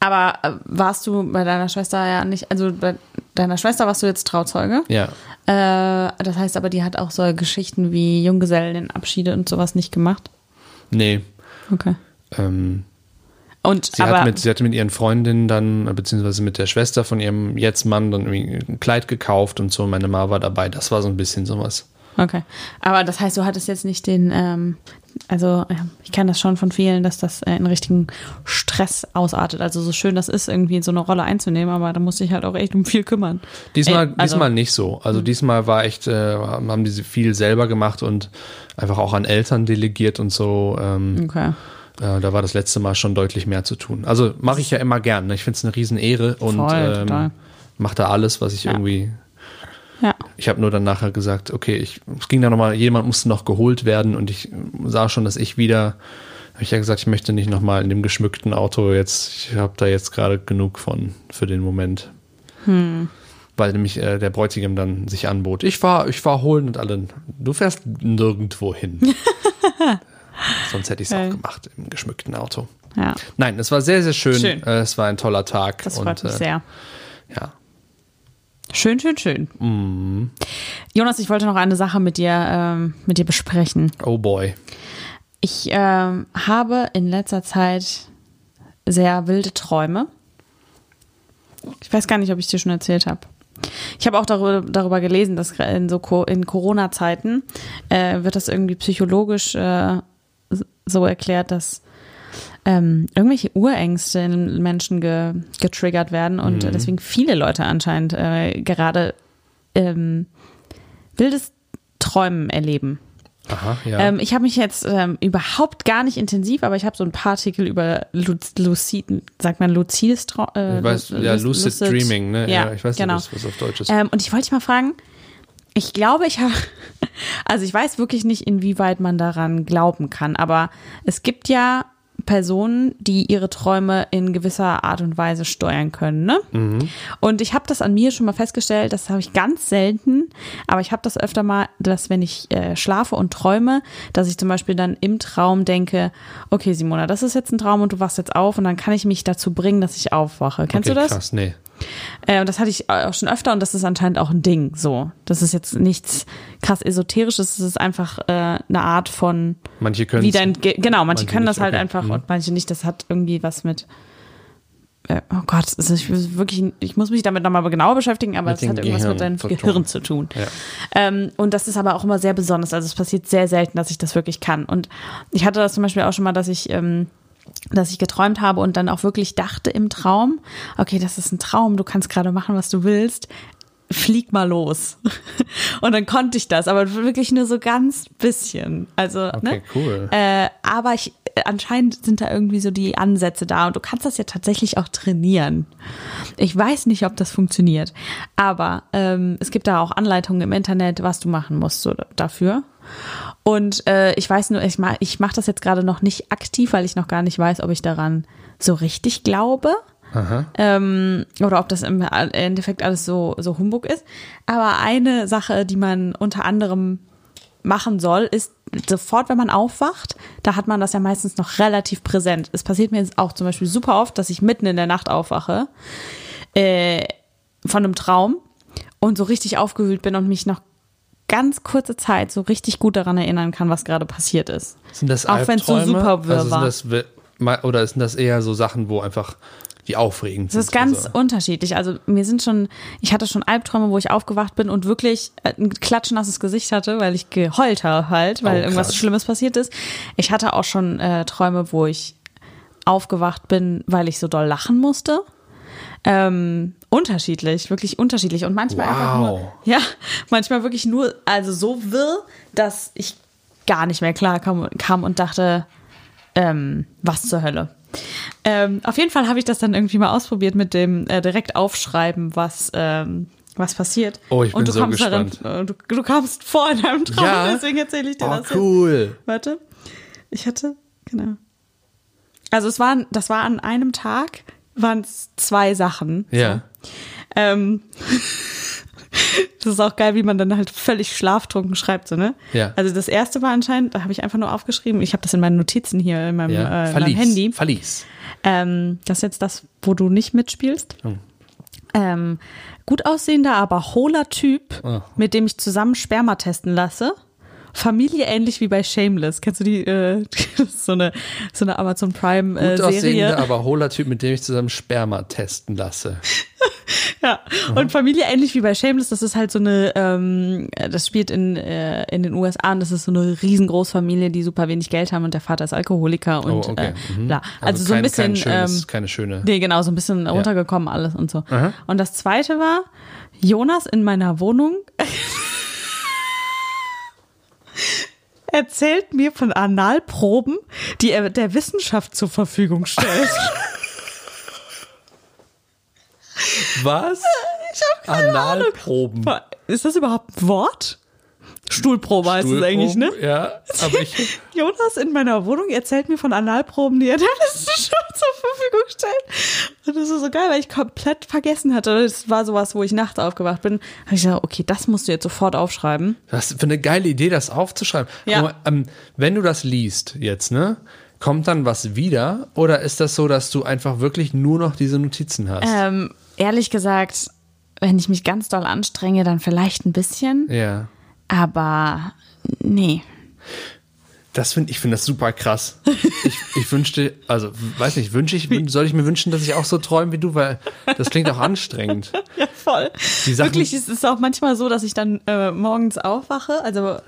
Aber äh, warst du bei deiner Schwester ja nicht, also bei deiner Schwester warst du jetzt Trauzeuge. Ja. Äh, das heißt aber, die hat auch so Geschichten wie Junggesellenabschiede und sowas nicht gemacht. Nee. Okay. Ähm, Und sie, aber hat mit, sie hatte mit ihren Freundinnen dann, beziehungsweise mit der Schwester von ihrem jetzt Mann dann irgendwie ein Kleid gekauft und so. Meine Ma war dabei. Das war so ein bisschen sowas. Okay. Aber das heißt, du hattest jetzt nicht den, ähm, also ja, ich kenne das schon von vielen, dass das äh, in richtigen Stress ausartet. Also so schön das ist, irgendwie so eine Rolle einzunehmen, aber da musste ich halt auch echt um viel kümmern. Diesmal, Ey, also- diesmal nicht so. Also diesmal war echt, äh, haben die viel selber gemacht und einfach auch an Eltern delegiert und so. Ähm, Okay. äh, da war das letzte Mal schon deutlich mehr zu tun. Also mache ich ja immer gern. Ne? Ich finde es eine Riesenehre und Voll, ähm, mache da alles, was ich irgendwie. Ja. Ich habe nur dann nachher gesagt, okay, ich, es ging da nochmal, jemand musste noch geholt werden und ich sah schon, dass ich wieder, habe ich ja gesagt, ich möchte nicht nochmal in dem geschmückten Auto jetzt, ich habe da jetzt gerade genug von für den Moment. Weil nämlich äh, der Bräutigam dann sich anbot. Ich fahr, ich fahr holen und alle, du fährst nirgendwo hin. *laughs* Sonst hätte ich es auch gemacht im geschmückten Auto. Ja. Nein, es war sehr, sehr schön. Schön. Äh, es war ein toller Tag. Das und, freut mich äh, sehr. Ja. Schön, schön, schön. Mhm. Jonas, ich wollte noch eine Sache mit dir, ähm, mit dir besprechen. Oh boy. Ich ähm, habe in letzter Zeit sehr wilde Träume. Ich weiß gar nicht, ob ich dir schon erzählt habe. Ich habe auch darüber, darüber gelesen, dass in so Co in Corona-Zeiten äh, wird das irgendwie psychologisch äh, so erklärt, dass ähm, irgendwelche Urängste in Menschen ge getriggert werden und Mhm. deswegen viele Leute anscheinend äh, gerade ähm, wildes Träumen erleben. Aha, ja. Ähm, ich habe mich jetzt ähm, überhaupt gar nicht intensiv, aber ich habe so ein paar Artikel über Lu Lucid, sagt man lucides Trau äh, weiß, ja, Lu- Lucid, Dreaming, ne? Ja, ich weiß genau. nicht, was, was auf Deutsch ist. Ähm, und ich wollte dich mal fragen, ich glaube, ich habe, *laughs* also ich weiß wirklich nicht, inwieweit man daran glauben kann, aber es gibt ja Personen, die ihre Träume in gewisser Art und Weise steuern können. Ne? Und ich habe das an mir schon mal festgestellt, das habe ich ganz selten, aber ich habe das öfter mal, dass wenn ich äh, schlafe und träume, dass ich zum Beispiel dann im Traum denke, okay Simona, das ist jetzt ein Traum und du wachst jetzt auf und dann kann ich mich dazu bringen, dass ich aufwache. Kennst okay, du das? krass, nee. Äh, und das hatte ich auch schon öfter und das ist anscheinend auch ein Ding. So, das ist jetzt nichts krass esoterisches. Es ist einfach äh, eine Art von Manche können wie dein Ge genau. Manche, manche können das nicht, halt okay. einfach Mhm. und manche nicht. Das hat irgendwie was mit äh, Oh Gott, ist wirklich, ich muss mich damit nochmal genauer beschäftigen, aber Mit es hat irgendwas Gehirn mit deinem zu tun. Gehirn zu tun. Ja. Ähm, und das ist aber auch immer sehr besonders. Also es passiert sehr selten, dass ich das wirklich kann. Und ich hatte das zum Beispiel auch schon mal, dass ich, ähm, dass ich geträumt habe und dann auch wirklich dachte im Traum, okay, das ist ein Traum, du kannst gerade machen, was du willst. Flieg mal los. *laughs* Und dann konnte ich das, aber wirklich nur so ganz bisschen. Also, Okay, ne? cool. Äh, aber ich, anscheinend sind da irgendwie so die Ansätze da und du kannst das ja tatsächlich auch trainieren. Ich weiß nicht, ob das funktioniert, aber ähm, es gibt da auch Anleitungen im Internet, was du machen musst so dafür. Und äh, ich weiß nur, ich mache ich mach das jetzt gerade noch nicht aktiv, weil ich noch gar nicht weiß, ob ich daran so richtig glaube. Ähm, oder ob das im Endeffekt alles so, so Humbug ist. Aber eine Sache, die man unter anderem machen soll, ist sofort, wenn man aufwacht, da hat man das ja meistens noch relativ präsent. Es passiert mir jetzt auch zum Beispiel super oft, dass ich mitten in der Nacht aufwache äh, von einem Traum und so richtig aufgewühlt bin und mich noch ganz kurze Zeit so richtig gut daran erinnern kann, was gerade passiert ist. Sind das Auch wenn's so Albträume? super wirr also war. das, Oder sind das eher so Sachen, wo einfach die aufregend Das sind? ist ganz Also, unterschiedlich. Also mir sind schon, ich hatte schon Albträume, wo ich aufgewacht bin und wirklich äh, ein klatschnasses Gesicht hatte, weil ich geheult habe halt, weil Oh, irgendwas. Schlimmes passiert ist. Ich hatte auch schon äh, Träume, wo ich aufgewacht bin, weil ich so doll lachen musste. Ähm, unterschiedlich, wirklich unterschiedlich. Und manchmal einfach Wow. nur, ja, manchmal wirklich nur, also so wirr, dass ich gar nicht mehr klar kam, kam und dachte, ähm, was zur Hölle. Ähm, auf jeden Fall habe ich das dann irgendwie mal ausprobiert mit dem äh, direkt aufschreiben, was, ähm, was passiert. Oh, ich bin und du so kommst darin, gespannt. äh, du, du kamst vor in deinem Traum, Ja? deswegen erzähle ich dir Oh, das jetzt. cool. Warte. Ich hatte, genau. Also es waren, das war an einem Tag, waren es zwei Sachen. Ja. Ähm, *laughs* das ist auch geil, wie man dann halt völlig schlaftrunken schreibt, so, ne? Ja. Also das erste war anscheinend, da habe ich einfach nur aufgeschrieben, ich habe das in meinen Notizen hier in meinem, ja. äh, in meinem Verlies. Handy. Verlies. Ähm, das ist jetzt das, wo du nicht mitspielst. Hm. Ähm, gut aussehender, aber hohler Typ, Ah. mit dem ich zusammen Sperma testen lasse. Familie ähnlich wie bei Shameless. Kennst du die? Äh, *laughs* so eine so eine Amazon Prime äh, Gut Serie. aber hohler Typ, mit dem ich zusammen Sperma testen lasse. *laughs* Ja. Und Familie ähnlich wie bei Shameless. Das ist halt so eine. Ähm, das spielt in äh, in den USA und das ist so eine riesengroße Familie, die super wenig Geld haben und der Vater ist Alkoholiker und oh, okay. äh, Mhm. bla. Also, so ein kein, bisschen. Kein schönes, ähm, keine schöne. Nee, genau, so ein bisschen runtergekommen alles und so. Und das zweite war Jonas in meiner Wohnung *laughs* erzählt mir von Analproben, die er der Wissenschaft zur Verfügung stellt. Was? Ich habe keine Analproben. Ahnung. Ist das überhaupt ein Wort? Stuhlprobe heißt es eigentlich, ne? Ja, aber ich. *laughs* Jonas in meiner Wohnung erzählt mir von Analproben, die er der Wissenschaft zur Verfügung stellt. Und das ist so geil, weil ich komplett vergessen hatte. Das war sowas, wo ich nachts aufgewacht bin. Habe ich gesagt, okay, das musst du jetzt sofort aufschreiben. Was für eine geile Idee, das aufzuschreiben. Ja. Aber, ähm, wenn du das liest jetzt, ne? Kommt dann was wieder? Oder ist das so, dass du einfach wirklich nur noch diese Notizen hast? Ähm, ehrlich gesagt, wenn ich mich ganz doll anstrenge, dann vielleicht ein bisschen. ja. Aber nee. Das finde ich finde das super krass. Ich, ich wünschte, also weiß nicht, wünsche ich, soll ich mir wünschen, dass ich auch so träume wie du, weil das klingt auch anstrengend. *laughs* Ja, voll. Sachen- Wirklich, es ist auch manchmal so, dass ich dann äh, morgens aufwache, also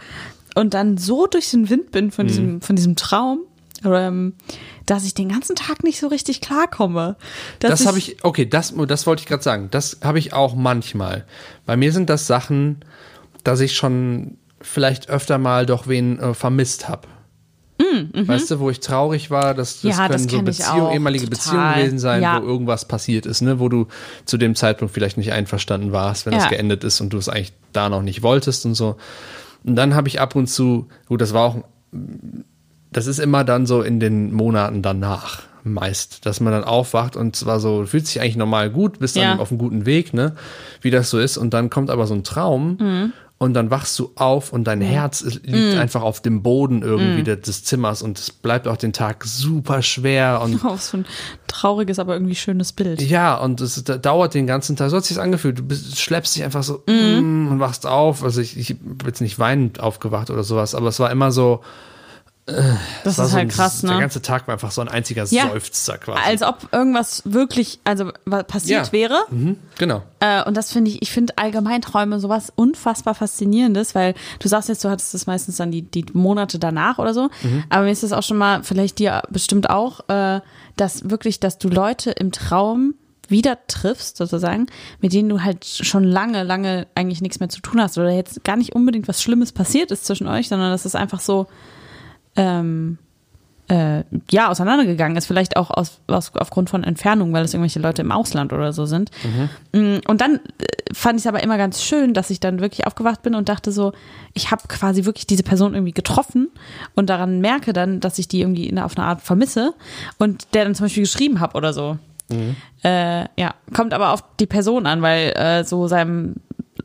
und dann so durch den Wind bin Mhm. von diesem, von diesem Traum, ähm, dass ich den ganzen Tag nicht so richtig klarkomme. Das habe ich, okay, das, das wollte ich gerade sagen. Das habe ich auch manchmal. Bei mir sind das Sachen, dass ich schon vielleicht öfter mal doch wen äh, vermisst habe. Weißt du, wo ich traurig war, das, das Mm, Ja, das können so ich Beziehungen, auch, ehemalige total. Beziehungen gewesen sein, Ja. wo irgendwas passiert ist, ne, wo du zu dem Zeitpunkt vielleicht nicht einverstanden warst, wenn Ja. das geendet ist und du es eigentlich da noch nicht wolltest und so. Und dann habe ich ab und zu, gut, das war auch, das ist immer dann so in den Monaten danach meist, dass man dann aufwacht und zwar so, fühlt sich eigentlich normal gut, bist dann Ja. auf einem guten Weg, ne, wie das so ist und dann kommt aber so ein Traum Mhm. Und dann wachst du auf und dein Herz liegt einfach auf dem Boden irgendwie des- des Zimmers und es bleibt auch den Tag super schwer und *laughs* Oh, so ein trauriges, aber irgendwie schönes Bild. ja, und es da- dauert den ganzen Tag. So hat sich angefühlt. Du bist, schleppst dich einfach so mm, und wachst auf. Also ich, ich bin jetzt nicht weinend aufgewacht oder sowas, aber es war immer so. Das war ist so halt ein- krass, Der ne? ganze Tag war einfach so ein einziger Ja. Seufzer quasi. Als ob irgendwas wirklich, also passiert Ja. wäre. mhm, genau. Äh, und das finde ich, ich finde Allgemeinträume sowas unfassbar faszinierendes, weil du sagst jetzt, du hattest das meistens dann die, die Monate danach oder so. Aber mir ist das auch schon mal, vielleicht dir bestimmt auch, äh, dass wirklich, dass du Leute im Traum wieder triffst, sozusagen, mit denen du halt schon lange, lange eigentlich nichts mehr zu tun hast oder jetzt gar nicht unbedingt was Schlimmes passiert ist zwischen euch, sondern das ist einfach so, ähm, äh, ja, auseinandergegangen ist, vielleicht auch aus, aus, aufgrund von Entfernung, weil es irgendwelche Leute im Ausland oder so sind. Mm, Und dann äh, fand ich es aber immer ganz schön, dass ich dann wirklich aufgewacht bin und dachte so, ich habe quasi wirklich diese Person irgendwie getroffen und daran merke dann, dass ich die irgendwie in, auf eine Art vermisse und der dann zum Beispiel geschrieben habe oder so. Äh, ja, kommt aber auf die Person an, weil äh, so seinem,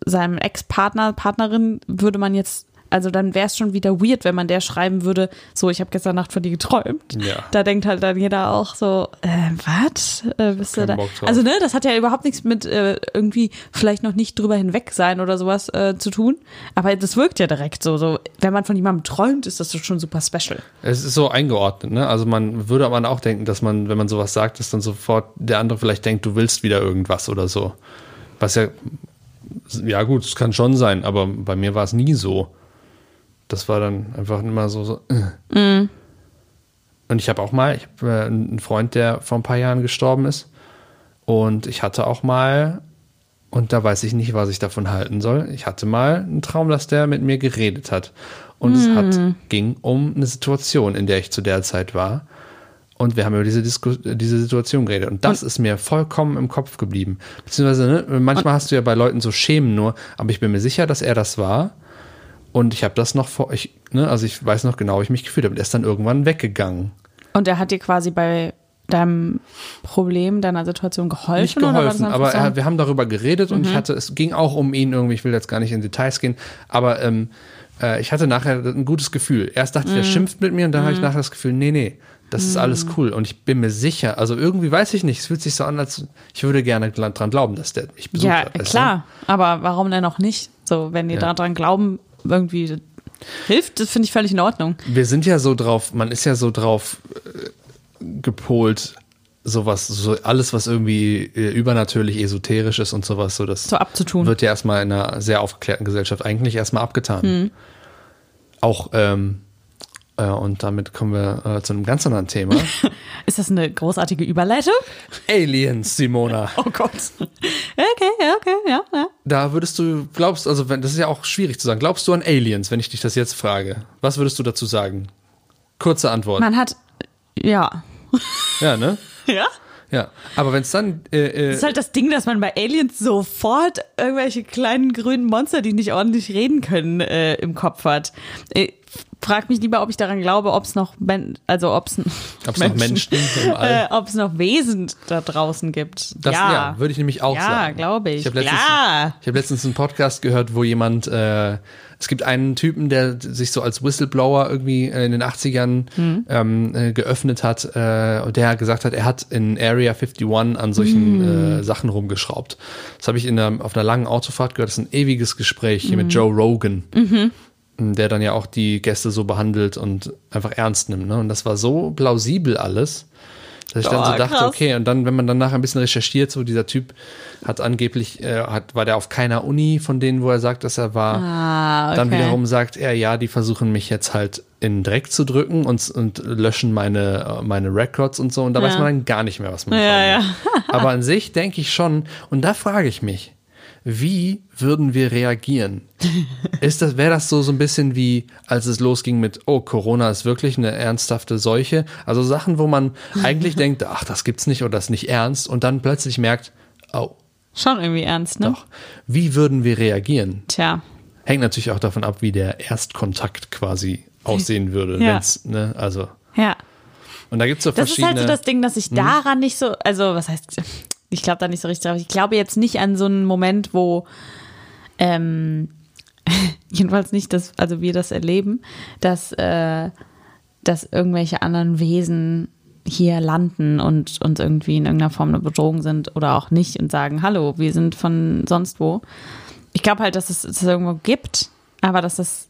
seinem Ex-Partner, Partnerin würde man jetzt, also dann wäre es schon wieder weird, wenn man der schreiben würde, so, ich habe gestern Nacht von dir geträumt. Ja. Da denkt halt dann jeder auch so, äh, was? Äh, bist du da? Also, ne, das hat ja überhaupt nichts mit äh, irgendwie vielleicht noch nicht drüber hinweg sein oder sowas äh, zu tun. Aber das wirkt ja direkt so, so. Wenn man von jemandem träumt, ist das schon super special. Es ist so eingeordnet, ne? Also man würde aber auch denken, dass man, wenn man sowas sagt, dass dann sofort der andere vielleicht denkt, du willst wieder irgendwas oder so. Was ja, ja gut, es kann schon sein, aber bei mir war es nie so. Das war dann einfach immer so, so äh. Und ich habe auch mal, ich habe äh, einen Freund, der vor ein paar Jahren gestorben ist. Und ich hatte auch mal, und da weiß ich nicht, was ich davon halten soll, ich hatte mal einen Traum, dass der mit mir geredet hat. Und es hat, ging um eine Situation, in der ich zu der Zeit war. Und wir haben über diese, Disku diese Situation geredet. Und das ist mir vollkommen im Kopf geblieben. Beziehungsweise, ne, manchmal hast du ja bei Leuten so Schemen nur, aber ich bin mir sicher, dass er das war. Und ich habe das noch vor, ich, ne, also ich weiß noch genau, wie ich mich gefühlt habe. Der ist dann irgendwann weggegangen. Und er hat dir quasi bei deinem Problem, deiner Situation geholfen? Nicht geholfen, aber er, wir haben darüber geredet und Mhm. ich hatte, es ging auch um ihn irgendwie, ich will jetzt gar nicht in Details gehen, aber ähm, äh, ich hatte nachher ein gutes Gefühl. Erst dachte ich, Mhm. der schimpft mit mir und dann habe ich nachher das Gefühl, nee, nee, Das ist alles cool. Und ich bin mir sicher, also irgendwie weiß ich nicht, es fühlt sich so an, als ich würde gerne dran glauben, dass der mich besucht Ja, hat. weißt klar. Aber warum denn auch nicht? So, wenn die Ja. daran glauben, irgendwie hilft, das finde ich völlig in Ordnung. Wir sind ja so drauf, man ist ja so drauf äh, gepolt, sowas, so alles, was irgendwie äh, übernatürlich esoterisch ist und sowas, so das So abzutun. wird ja erstmal in einer sehr aufgeklärten Gesellschaft eigentlich erstmal abgetan. Hm. Auch, ähm, äh, und damit kommen wir äh, zu einem ganz anderen Thema. *laughs* Ist das eine großartige Überleitung? Aliens, Simona. *laughs* Oh Gott. Okay, ja, okay, ja, ja. Da würdest du, glaubst, also wenn, das ist ja auch schwierig zu sagen, glaubst du an Aliens, wenn ich dich das jetzt frage? Was würdest du dazu sagen? Kurze Antwort. Man hat, ja. Ja, ne? *laughs* Ja? Ja. Aber wenn es dann, äh, äh, Das ist halt das Ding, dass man bei Aliens sofort irgendwelche kleinen grünen Monster, die nicht ordentlich reden können, äh, im Kopf hat. Frag mich lieber, ob ich daran glaube, ob es noch, Men also ob es Menschen *laughs* All- äh, ob es noch Wesen da draußen gibt. das, ja. ja, würde ich nämlich auch Ja, sagen. glaube ich. Ich habe letztens, ich hab letztens einen Podcast gehört, wo jemand, äh, es gibt einen Typen, der sich so als Whistleblower irgendwie äh, in den 80ern Hm. ähm, äh, geöffnet hat äh, und der gesagt hat, er hat in Area 51 an solchen Hm. äh, Sachen rumgeschraubt. Das habe ich in einer, auf einer langen Autofahrt gehört. Das ist ein ewiges Gespräch Hm. hier mit Joe Rogan. Mhm. Der dann ja auch die Gäste so behandelt und einfach ernst nimmt. Ne? Und das war so plausibel alles, dass ich dann so dachte, krass. okay, und dann, wenn man dann nachher ein bisschen recherchiert, so dieser Typ hat angeblich, äh, hat, war der auf keiner Uni von denen, wo er sagt, dass er war. Ah, okay. Dann wiederum sagt er, ja, die versuchen mich jetzt halt in den Dreck zu drücken und, und löschen meine, äh, meine Records und so. Und da weiß Ja. man dann gar nicht mehr, was man Ja, macht. Aber an sich denke ich schon, und da frage ich mich, wie würden wir reagieren? *laughs* Ist das, wäre das so, so ein bisschen wie, als es losging mit, oh, Corona ist wirklich eine ernsthafte Seuche? Also Sachen, wo man eigentlich *laughs* denkt, ach, das gibt's nicht oder das ist nicht ernst und dann plötzlich merkt, oh, Schon irgendwie ernst, ne? doch. Wie würden wir reagieren? Tja. Hängt natürlich auch davon ab, wie der Erstkontakt quasi aussehen würde. Ja. Ne, also, Ja. und da gibt's so Das ist verschiedene. halt so das Ding, dass Hm? ich daran nicht so, also was heißt, ich glaube da nicht so richtig drauf. Ich glaube jetzt nicht an so einen Moment, wo ähm, *laughs* jedenfalls nicht, dass, also wir das erleben, dass, äh, dass irgendwelche anderen Wesen hier landen und uns irgendwie in irgendeiner Form eine Bedrohung sind oder auch nicht und sagen, hallo, wir sind von sonst wo. Ich glaube halt, dass es es irgendwo gibt, aber dass es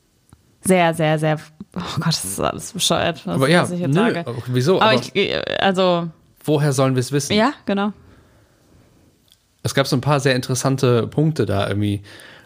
sehr, sehr, sehr, oh Gott, das ist alles bescheuert, was, aber ja, was ich jetzt nö, sage. aber wieso? Aber, Aber, ich, äh, also, woher sollen wir es wissen? ja, genau. Es gab so ein paar sehr interessante Punkte da irgendwie,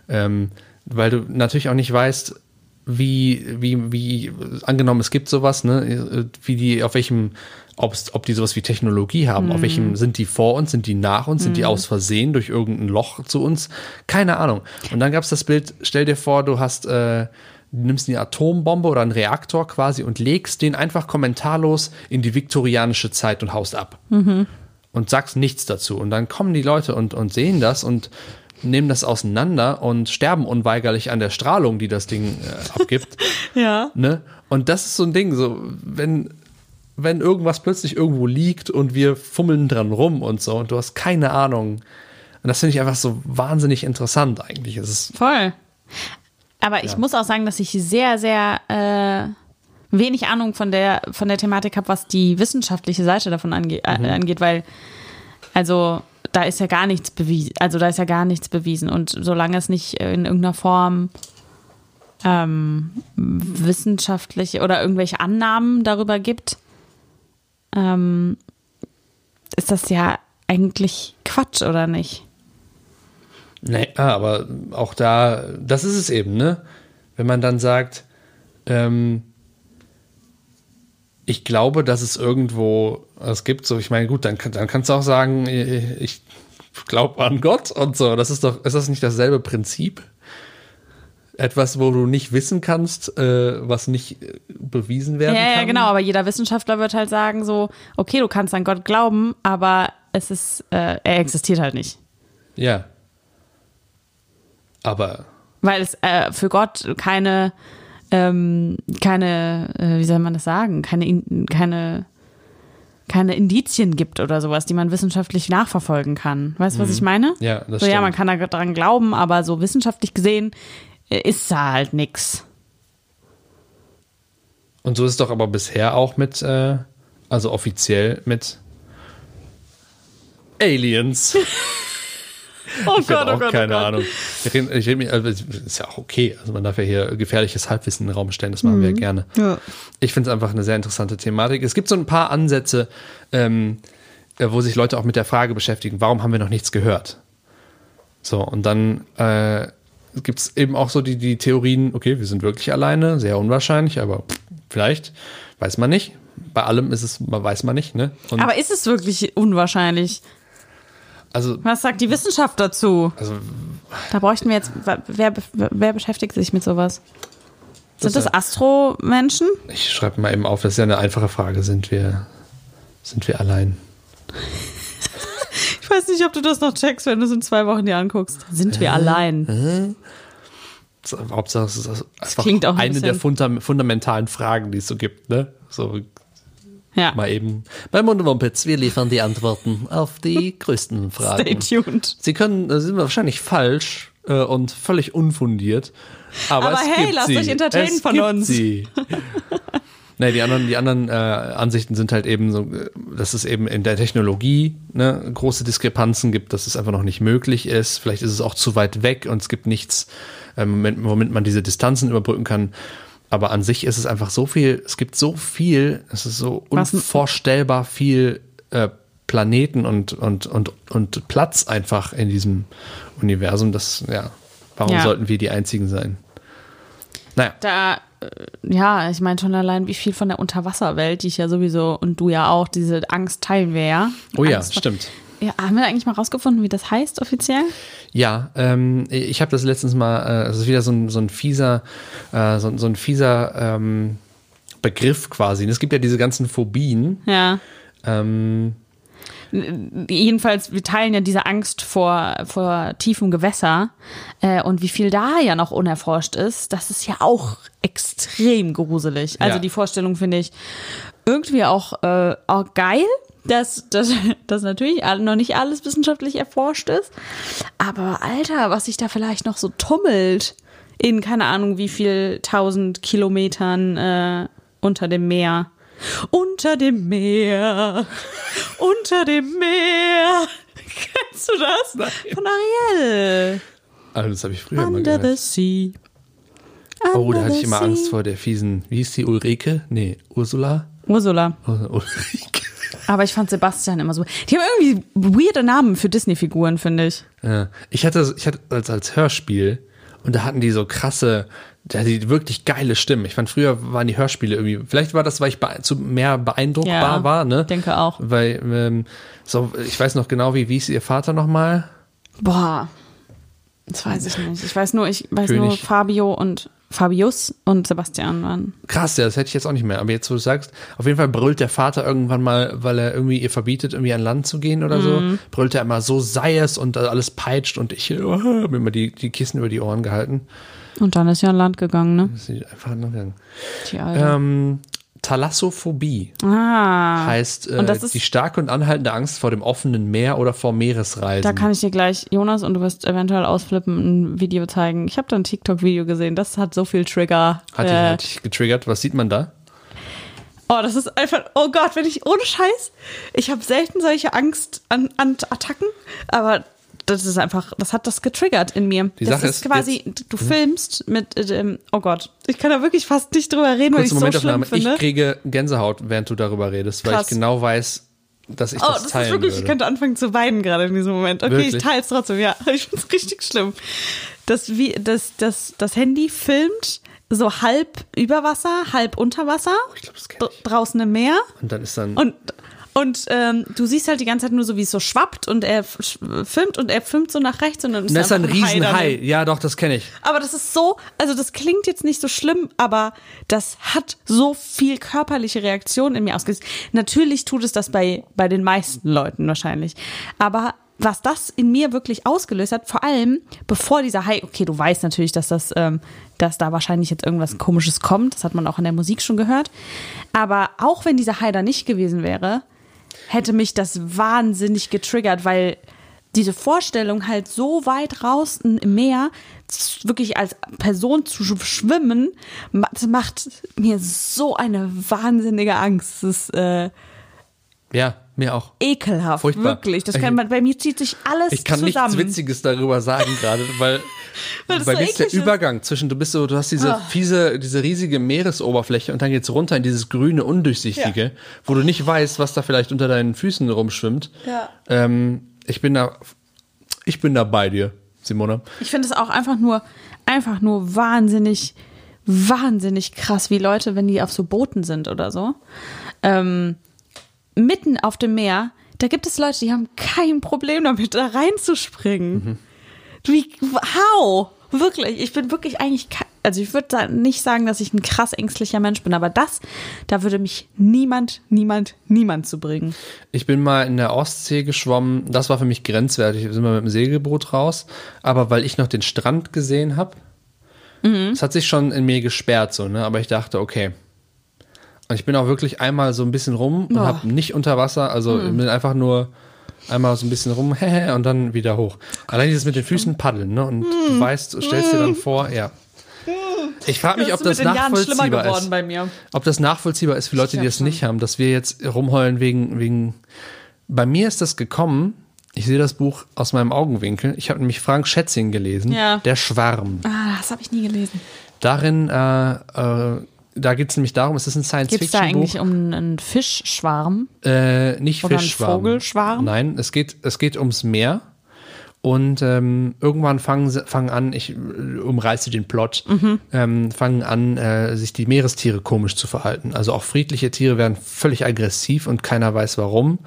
ähm, weil du natürlich auch nicht weißt, wie, wie, wie, angenommen, es gibt sowas, ne, wie die, auf welchem, ob die sowas wie Technologie haben, auf welchem, sind die vor uns, sind die nach uns, sind die aus Versehen durch irgendein Loch zu uns? Keine Ahnung. Und dann gab es das Bild, stell dir vor, du hast, äh, du nimmst eine Atombombe oder einen Reaktor quasi und legst den einfach kommentarlos in die viktorianische Zeit und haust ab und sagst nichts dazu. Und dann kommen die Leute und, und sehen das und nehmen das auseinander und sterben unweigerlich an der Strahlung, die das Ding äh, abgibt. *laughs* Ja. ne? Und das ist so ein Ding, so, wenn, wenn irgendwas plötzlich irgendwo liegt und wir fummeln dran rum und so und du hast keine Ahnung. Und das finde ich einfach so wahnsinnig interessant eigentlich. Es ist, Voll. Aber ich Ja. muss auch sagen, dass ich sehr, sehr äh, wenig Ahnung von der, von der Thematik habe, was die wissenschaftliche Seite davon ange Mhm. äh, angeht, weil, also, da ist ja gar nichts bewiesen, also da ist ja gar nichts bewiesen. Und solange es nicht in irgendeiner Form ähm, wissenschaftliche oder irgendwelche Annahmen darüber gibt, ähm, ist das ja eigentlich Quatsch, oder nicht? Nee, ah, aber auch da, das ist es eben, ne? Wenn man dann sagt, ähm, ich glaube, dass es irgendwo es gibt, so, ich meine, gut, dann, dann kannst du auch sagen, ich glaube an Gott und so. Das ist doch, ist das nicht dasselbe Prinzip? Etwas, wo du nicht wissen kannst, äh, was nicht äh, bewiesen werden Ja, kann? ja, genau, aber jeder Wissenschaftler wird halt sagen so, okay, du kannst an Gott glauben, aber es ist, äh, er existiert halt nicht. Ja. Aber Weil es äh, für Gott keine, ähm, keine, äh, wie soll man das sagen, keine, In- keine, keine Indizien gibt oder sowas, die man wissenschaftlich nachverfolgen kann. Weißt du, was ich meine? Mhm. Ja, das so, ja, stimmt. man kann da dran glauben, aber so wissenschaftlich gesehen äh, ist da halt nix. Und so ist es doch aber bisher auch mit äh, Also offiziell mit *laughs* Aliens. *laughs* Oh Ich habe auch keine Ahnung. Ich rede, ich rede, mich- also, ist ja auch okay. Also man darf ja hier gefährliches Halbwissen in den Raum stellen, das machen wir gerne. Ja. Ich finde es einfach eine sehr interessante Thematik. Es gibt so ein paar Ansätze, ähm, äh, wo sich Leute auch mit der Frage beschäftigen, warum haben wir noch nichts gehört? So, und dann äh, gibt es eben auch so die, die Theorien, okay, wir sind wirklich alleine, sehr unwahrscheinlich, aber vielleicht, weiß man nicht. Bei allem ist es, weiß man nicht, ne? Und Aber ist es wirklich unwahrscheinlich? Also, Was sagt die Wissenschaft dazu? also Da bräuchten wir jetzt, wer, wer beschäftigt sich mit sowas? Sind Das- das Astromenschen? ich schreibe mal eben auf, das ist ja eine einfache Frage. Sind wir, sind wir allein? Ich weiß nicht, ob du das noch checkst, wenn du es in zwei Wochen dir anguckst. Sind wir allein? So, Hauptsache, es ist einfach klingt auch ein eine der bisschen- fundam fundamentalen Fragen, die es so gibt, ne? So Ja. mal eben. Bei Mundwumpitz, wir liefern die Antworten auf die größten Stay Fragen. tuned. Sie können, sind wahrscheinlich falsch äh, und völlig unfundiert. Aber, Aber hey, lasst sie. euch entertainen es von uns. Sie. *laughs* Nee, die anderen, die anderen äh, Ansichten sind halt eben so, äh, dass es eben in der Technologie ne, große Diskrepanzen gibt, dass es einfach noch nicht möglich ist. Vielleicht ist es auch zu weit weg und es gibt nichts, ähm, womit man diese Distanzen überbrücken kann. Aber an sich ist es einfach so viel, es gibt so viel, es ist so Was- unvorstellbar viel äh, Planeten und, und, und, und Platz einfach in diesem Universum, dass, ja, warum Ja. sollten wir die Einzigen sein? Naja, Da, äh, ja, ich meine schon allein, wie viel von der Unterwasserwelt, die ich ja sowieso und du ja auch, diese Angst teilen wir ja. oh ja, Angst stimmt. Ja, haben wir eigentlich mal rausgefunden, wie das heißt offiziell? Ja, ähm, ich habe das letztens mal, äh, es ist wieder so ein, so ein fieser, äh, so, so ein fieser ähm, Begriff quasi. Und es gibt ja diese ganzen Phobien. Ja. Ähm, Jedenfalls, wir teilen ja diese Angst vor, vor tiefem Gewässer äh, und wie viel da ja noch unerforscht ist, das ist ja auch extrem gruselig. Also Ja. die Vorstellung finde ich irgendwie auch, äh, auch geil, dass, dass, dass natürlich noch nicht alles wissenschaftlich erforscht ist. Aber Alter, was sich da vielleicht noch so tummelt in keine Ahnung wie viel tausend Kilometern äh, unter dem Meer. Unter dem Meer, unter dem Meer. *laughs* Kennst du das? Von Ariel. also das habe ich früher mal Under the gehört. sea. Oh, da Under hatte ich immer sea. Angst vor der fiesen, wie hieß die, Ulrike? Nee, Ursula? Ursula. Ur- Ulrike. Aber ich fand Sebastian immer so. Die haben irgendwie weirde Namen für Disney-Figuren, finde ich. Ja. Ich hatte, ich hatte als, als Hörspiel und da hatten die so krasse, da die wirklich geile Stimmen. Ich fand früher waren die Hörspiele irgendwie, vielleicht war das, weil ich zu mehr beeindruckbar Ja, war, ne? denke auch. Weil, ähm, so, ich weiß noch genau, wie, wie ist ihr Vater nochmal? Boah. Das weiß ich nicht. Ich weiß nur, ich weiß nur König. Fabio und Fabius und Sebastian waren. Krass, ja, das hätte ich jetzt auch nicht mehr. Aber jetzt, wo du sagst, auf jeden Fall brüllt der Vater irgendwann mal, weil er irgendwie ihr verbietet, irgendwie an Land zu gehen oder Mhm. so, brüllt er immer, so sei es und alles peitscht und ich oh, habe immer die, die Kissen über die Ohren gehalten. Und dann ist ja an Land gegangen, ne? Ist einfach angegangen. Die Alte. Ähm, Thalassophobie ah. heißt äh, Und das ist- die starke und anhaltende Angst vor dem offenen Meer oder vor Meeresreisen. Da kann ich dir gleich, Jonas, und du wirst eventuell ausflippen, ein Video zeigen. Ich habe da ein TikTok-Video gesehen, das hat so viel Trigger. hat, dich, äh, hat dich getriggert. Was sieht man da? oh, das ist einfach, oh Gott, wenn ich, ohne Scheiß, ich habe selten solche Angst an, an Attacken, aber das ist einfach, das hat das getriggert in mir. Die das Sache ist quasi, du filmst mit, äh, dem- oh Gott, ich kann da wirklich fast nicht drüber reden, weil ich es so schlimm finde. Ich kriege Gänsehaut, während du darber redest, weil Krass. ich genau weiß, dass ich Oh, das das teilen ist wirklich, würde. ich könnte anfangen zu weinen gerade in diesem Moment. Okay, Wirklich? ich teile es trotzdem, ja. *laughs* Ich finde es richtig schlimm. Das, wie, das, das, das Handy filmt so halb über Wasser, halb unter Wasser. ich glaube, das kenn dr- ich. Draußen im Meer. Und dann ist dann. Und, und ähm, du siehst halt die ganze Zeit nur so, wie es so schwappt und er filmt und er filmt so nach rechts und dann ist, das ist ein Hai Riesenhai. Ja, doch, das kenne ich. Aber das ist so, also das klingt jetzt nicht so schlimm, aber das hat so viel körperliche Reaktion in mir ausgelöst. Natürlich tut es das bei, bei den meisten Leuten wahrscheinlich. Aber was das in mir wirklich ausgelöst hat, vor allem bevor dieser Hai, okay, du weißt natürlich, dass das, ähm, dass da wahrscheinlich jetzt irgendwas Komisches kommt, das hat man auch in der Musik schon gehört. Aber auch wenn dieser Hai da nicht gewesen wäre, hätte mich das wahnsinnig getriggert, weil diese Vorstellung halt so weit draußen im Meer wirklich als Person zu sch- schwimmen, macht mir so eine wahnsinnige Angst. Das äh, Ja, mir auch. Ekelhaft, Furchtbar. wirklich. Das kann Ich- man, bei mir zieht sich alles Ich kann zusammen. nichts Witziges darüber sagen gerade, weil, *laughs* Weil bei so mir ist der. Übergang zwischen, du bist so, du hast diese Ah. fiese, diese riesige Meeresoberfläche und dann geht's runter in dieses grüne, undurchsichtige, wo du nicht weißt, was da vielleicht unter deinen Füßen rumschwimmt. Ja. Ähm, ich bin da, ich bin da bei dir, Simona. Ich finde es auch einfach nur, einfach nur wahnsinnig, wahnsinnig krass, wie Leute, wenn die auf so Booten sind oder so, ähm, mitten auf dem Meer, da gibt es Leute, die haben kein Problem damit, da reinzuspringen. Wie, how? Wirklich, ich bin wirklich eigentlich, also ich würde da nicht sagen, dass ich ein krass ängstlicher Mensch bin, aber das, da würde mich niemand, niemand, niemand zu bringen. Ich bin mal in der Ostsee geschwommen. Das war für mich grenzwertig. Wir sind mal mit dem Segelboot raus. Aber weil ich noch den Strand gesehen habe, es hat sich schon in mir gesperrt, so, ne? Aber ich dachte, okay. Und ich bin auch wirklich einmal so ein bisschen rum und habe nicht unter Wasser, also bin einfach nur einmal so ein bisschen rum *laughs* und dann wieder hoch. Allein dieses mit den Füßen paddeln, ne? Und du weißt, du stellst dir dann vor, ja. Ich frage mich, ob das nachvollziehbar ist ob das nachvollziehbar ist für Leute, die das nicht haben, dass wir jetzt rumheulen wegen, wegen. Bei mir ist das gekommen. Ich sehe das Buch aus meinem Augenwinkel. Ich habe nämlich Frank Schätzing gelesen. Ja. Der Schwarm. Ah, das habe ich nie gelesen. Darin, äh, äh, da geht es nämlich darum, es ist ein Geht es da Science-Fiction-Buch. eigentlich um einen Fischschwarm? Äh, nicht Oder Fischschwarm. Vogelschwarm? Nein, es geht, es geht ums Meer. Und ähm, irgendwann fangen, sie- fangen an, ich äh, umreiße den Plot, Mhm. ähm, fangen an, äh, sich die Meerestiere komisch zu verhalten. Also auch friedliche Tiere werden völlig aggressiv und keiner weiß warum.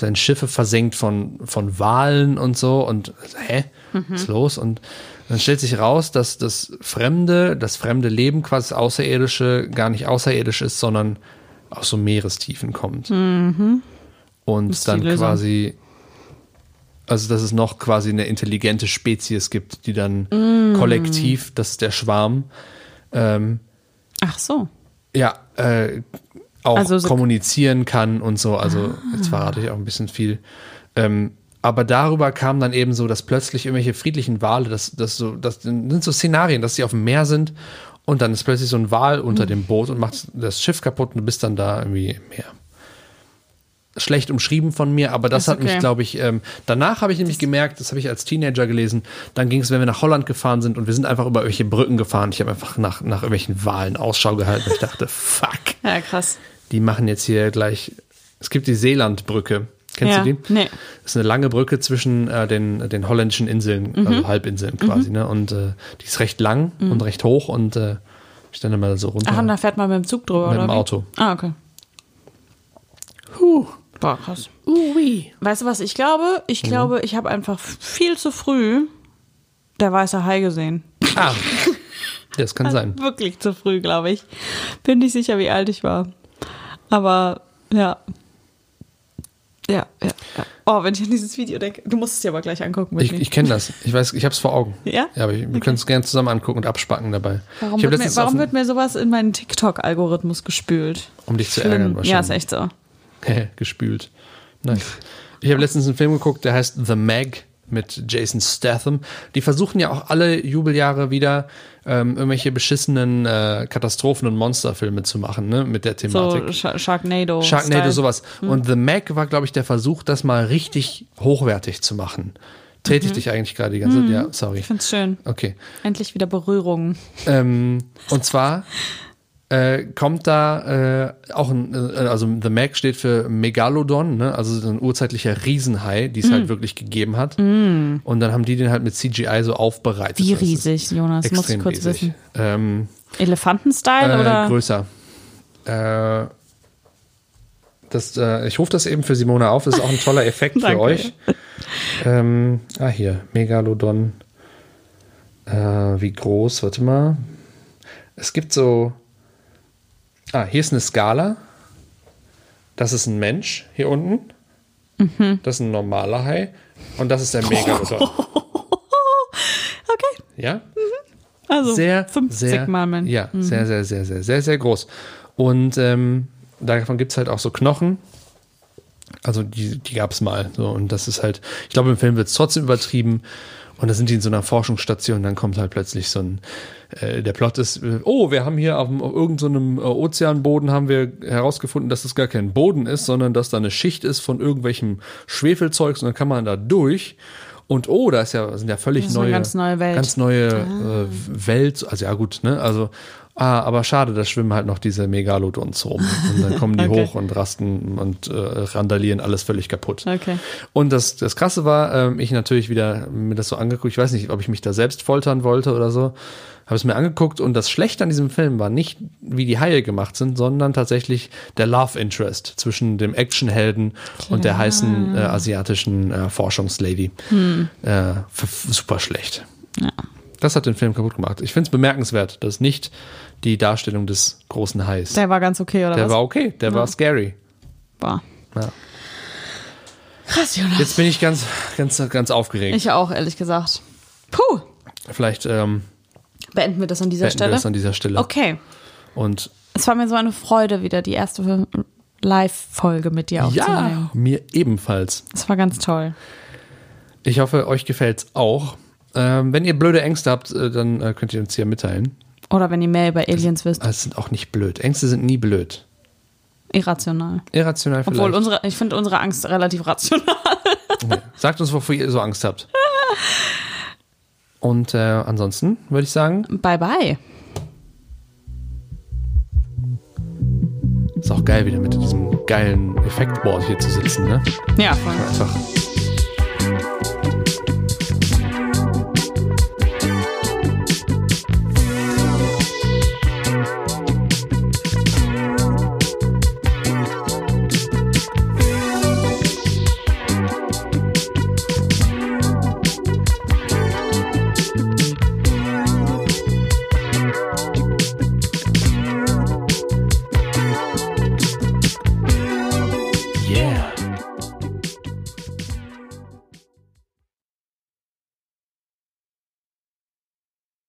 Werden Schiffe versenkt von, von Walen und so und hä, Mhm. was ist los? Und dann stellt sich raus, dass das Fremde, das fremde Leben, quasi das Außerirdische, gar nicht außerirdisch ist, sondern aus so Meerestiefen kommt. Und Mhm. die dann quasi, also dass es noch quasi eine intelligente Spezies gibt, die dann Mm. kollektiv, das ist der Schwarm, ähm, Ach so. ja, äh, auch Also so- kommunizieren kann und so. Also jetzt verrate ich auch ein bisschen viel. Ähm, aber darüber kam dann eben so, dass plötzlich irgendwelche friedlichen Wale, das, das so, das sind so Szenarien, dass sie auf dem Meer sind und dann ist plötzlich so ein Wal unter dem Boot und macht das Schiff kaputt und du bist dann da irgendwie im Meer. Schlecht umschrieben von mir, aber das Ist hat mich, okay. glaube ich, ähm, danach habe ich nämlich gemerkt, das habe ich als Teenager gelesen, dann ging es, wenn wir nach Holland gefahren sind und wir sind einfach über irgendwelche Brücken gefahren. Ich habe einfach nach, nach irgendwelchen Walen Ausschau gehalten und ich dachte, *laughs* fuck, Ja, krass. die machen jetzt hier gleich. Es gibt die Seelandbrücke. Kennst Ja, du die? nee. Das ist eine lange Brücke zwischen äh, den, den holländischen Inseln, Mhm. also Halbinseln quasi, ne? Und äh, die ist recht lang und recht hoch und äh, ich dann immer so runter. Ach, und da fährt man mit dem Zug drüber, Mit oder? dem wie? Auto. Ah, okay. Boah, krass. Weißt du was, ich glaube, ich Mhm. glaube, ich habe einfach viel zu früh der weiße Hai gesehen. Ah, das kann *laughs* sein. Wirklich zu früh, glaube ich. Bin nicht sicher, wie alt ich war. Aber ja. Ja, ja, ja. Oh, wenn ich an dieses Video denke. Du musst es dir aber gleich angucken. Ich, ich kenne das. Ich weiß, ich habe es vor Augen. Ja? Ja, aber ich, wir können es gerne zusammen angucken und abspacken dabei. warum wird, mir, warum wird mir sowas in meinen TikTok-Algorithmus gespült? um dich zu Schlimm. ärgern wahrscheinlich. Ja, ist echt so. *laughs* gespült. Nein. Ich habe letztens einen Film geguckt, der heißt The Meg mit Jason Statham. Die versuchen ja auch alle Jubeljahre wieder ähm, irgendwelche beschissenen äh, Katastrophen- und Monsterfilme zu machen, ne, mit der So Thematik. Sh Sharknado. Sharknado, Style. sowas. Und The Meg war, glaube ich, der Versuch, das mal richtig hochwertig zu machen. Trete ich dich eigentlich gerade die ganze Zeit? Ja, sorry. Ich find's schön. Okay. Endlich wieder Berührungen. Ähm, und zwar *laughs* äh, kommt da äh, auch ein, äh, also The Meg steht für Megalodon, ne? also so ein urzeitlicher Riesenhai, die es Mm. halt wirklich gegeben hat. Und dann haben die den halt mit CGI so aufbereitet. Wie riesig, Jonas? Muss ich kurz riesig. wissen. Ähm, Elefantenstyle äh, oder? größer. Äh, das, ich rufe das eben für Simone auf. Das ist auch ein toller Effekt *laughs* für euch. Ähm, ah, hier. Megalodon. Wie groß? Warte mal. Es gibt so. Ah, hier ist eine Skala. Das ist ein Mensch hier unten. Mhm. Das ist ein normaler Hai. Und das ist der Megalodon. *laughs* Okay. Ja? Also sehr, 50 sehr, Mal Mensch. Ja, sehr, sehr, sehr, sehr, sehr, sehr groß. Und ähm, davon gibt es halt auch so Knochen. Also die, die gab es mal. So, und das ist halt, ich glaube, im Film wird es trotzdem übertrieben. Und da sind die in so einer Forschungsstation, dann kommt halt plötzlich so ein, äh, der Plot ist, äh, oh, wir haben hier auf, irgendeinem äh, Ozeanboden haben wir herausgefunden, dass das gar kein Boden ist, sondern dass da eine Schicht ist von irgendwelchem Schwefelzeugs und dann kann man da durch. Und oh, da ist ja, sind ja völlig Das ist eine neue, ganz neue Welt. ganz neue äh, Welt. Also ja gut, ne? Also, ah, aber schade, da schwimmen halt noch diese Megalodons rum. Und dann kommen die *laughs* Okay. hoch und rasten und äh, randalieren alles völlig kaputt. Okay. Und das, das Krasse war, ähm, ich natürlich wieder mir das so angeguckt, ich weiß nicht, ob ich mich da selbst foltern wollte oder so, habe es mir angeguckt und das Schlechte an diesem Film war nicht, wie die Haie gemacht sind, sondern tatsächlich der Love Interest zwischen dem Actionhelden und der heißen äh, asiatischen äh, Forschungslady. Äh, f- super schlecht. Ja. Das hat den Film kaputt gemacht. Ich finde es bemerkenswert, dass nicht die Darstellung des großen Hais. Der, Der war ganz okay, oder was? war okay, der war scary. Boah. Ja. Krass, Jonas. Jetzt bin ich ganz, ganz, ganz aufgeregt. Ich auch, ehrlich gesagt. Puh. Vielleicht ähm, Beenden wir das an dieser beenden wir Stelle. das an dieser Stelle. Okay. Und Es war mir so eine Freude, wieder die erste Live-Folge mit dir ja, aufzunehmen. mir ebenfalls. Das war ganz toll. Ich hoffe, euch gefällt's auch. Ähm, wenn ihr blöde Ängste habt, äh, dann äh, könnt ihr uns hier mitteilen. Oder wenn ihr mehr über Aliens wisst. Aber Es sind auch nicht blöd. Ängste sind nie blöd. Irrational. Irrational vielleicht. Obwohl unsere, ich finde unsere Angst relativ rational. *laughs* Okay. Sagt uns, wovor ihr so Angst habt. *laughs* Und äh, ansonsten würde ich sagen, Bye bye. ist auch geil, wieder mit diesem geilen Effektboard hier zu sitzen, ne? Ja, voll. Einfach.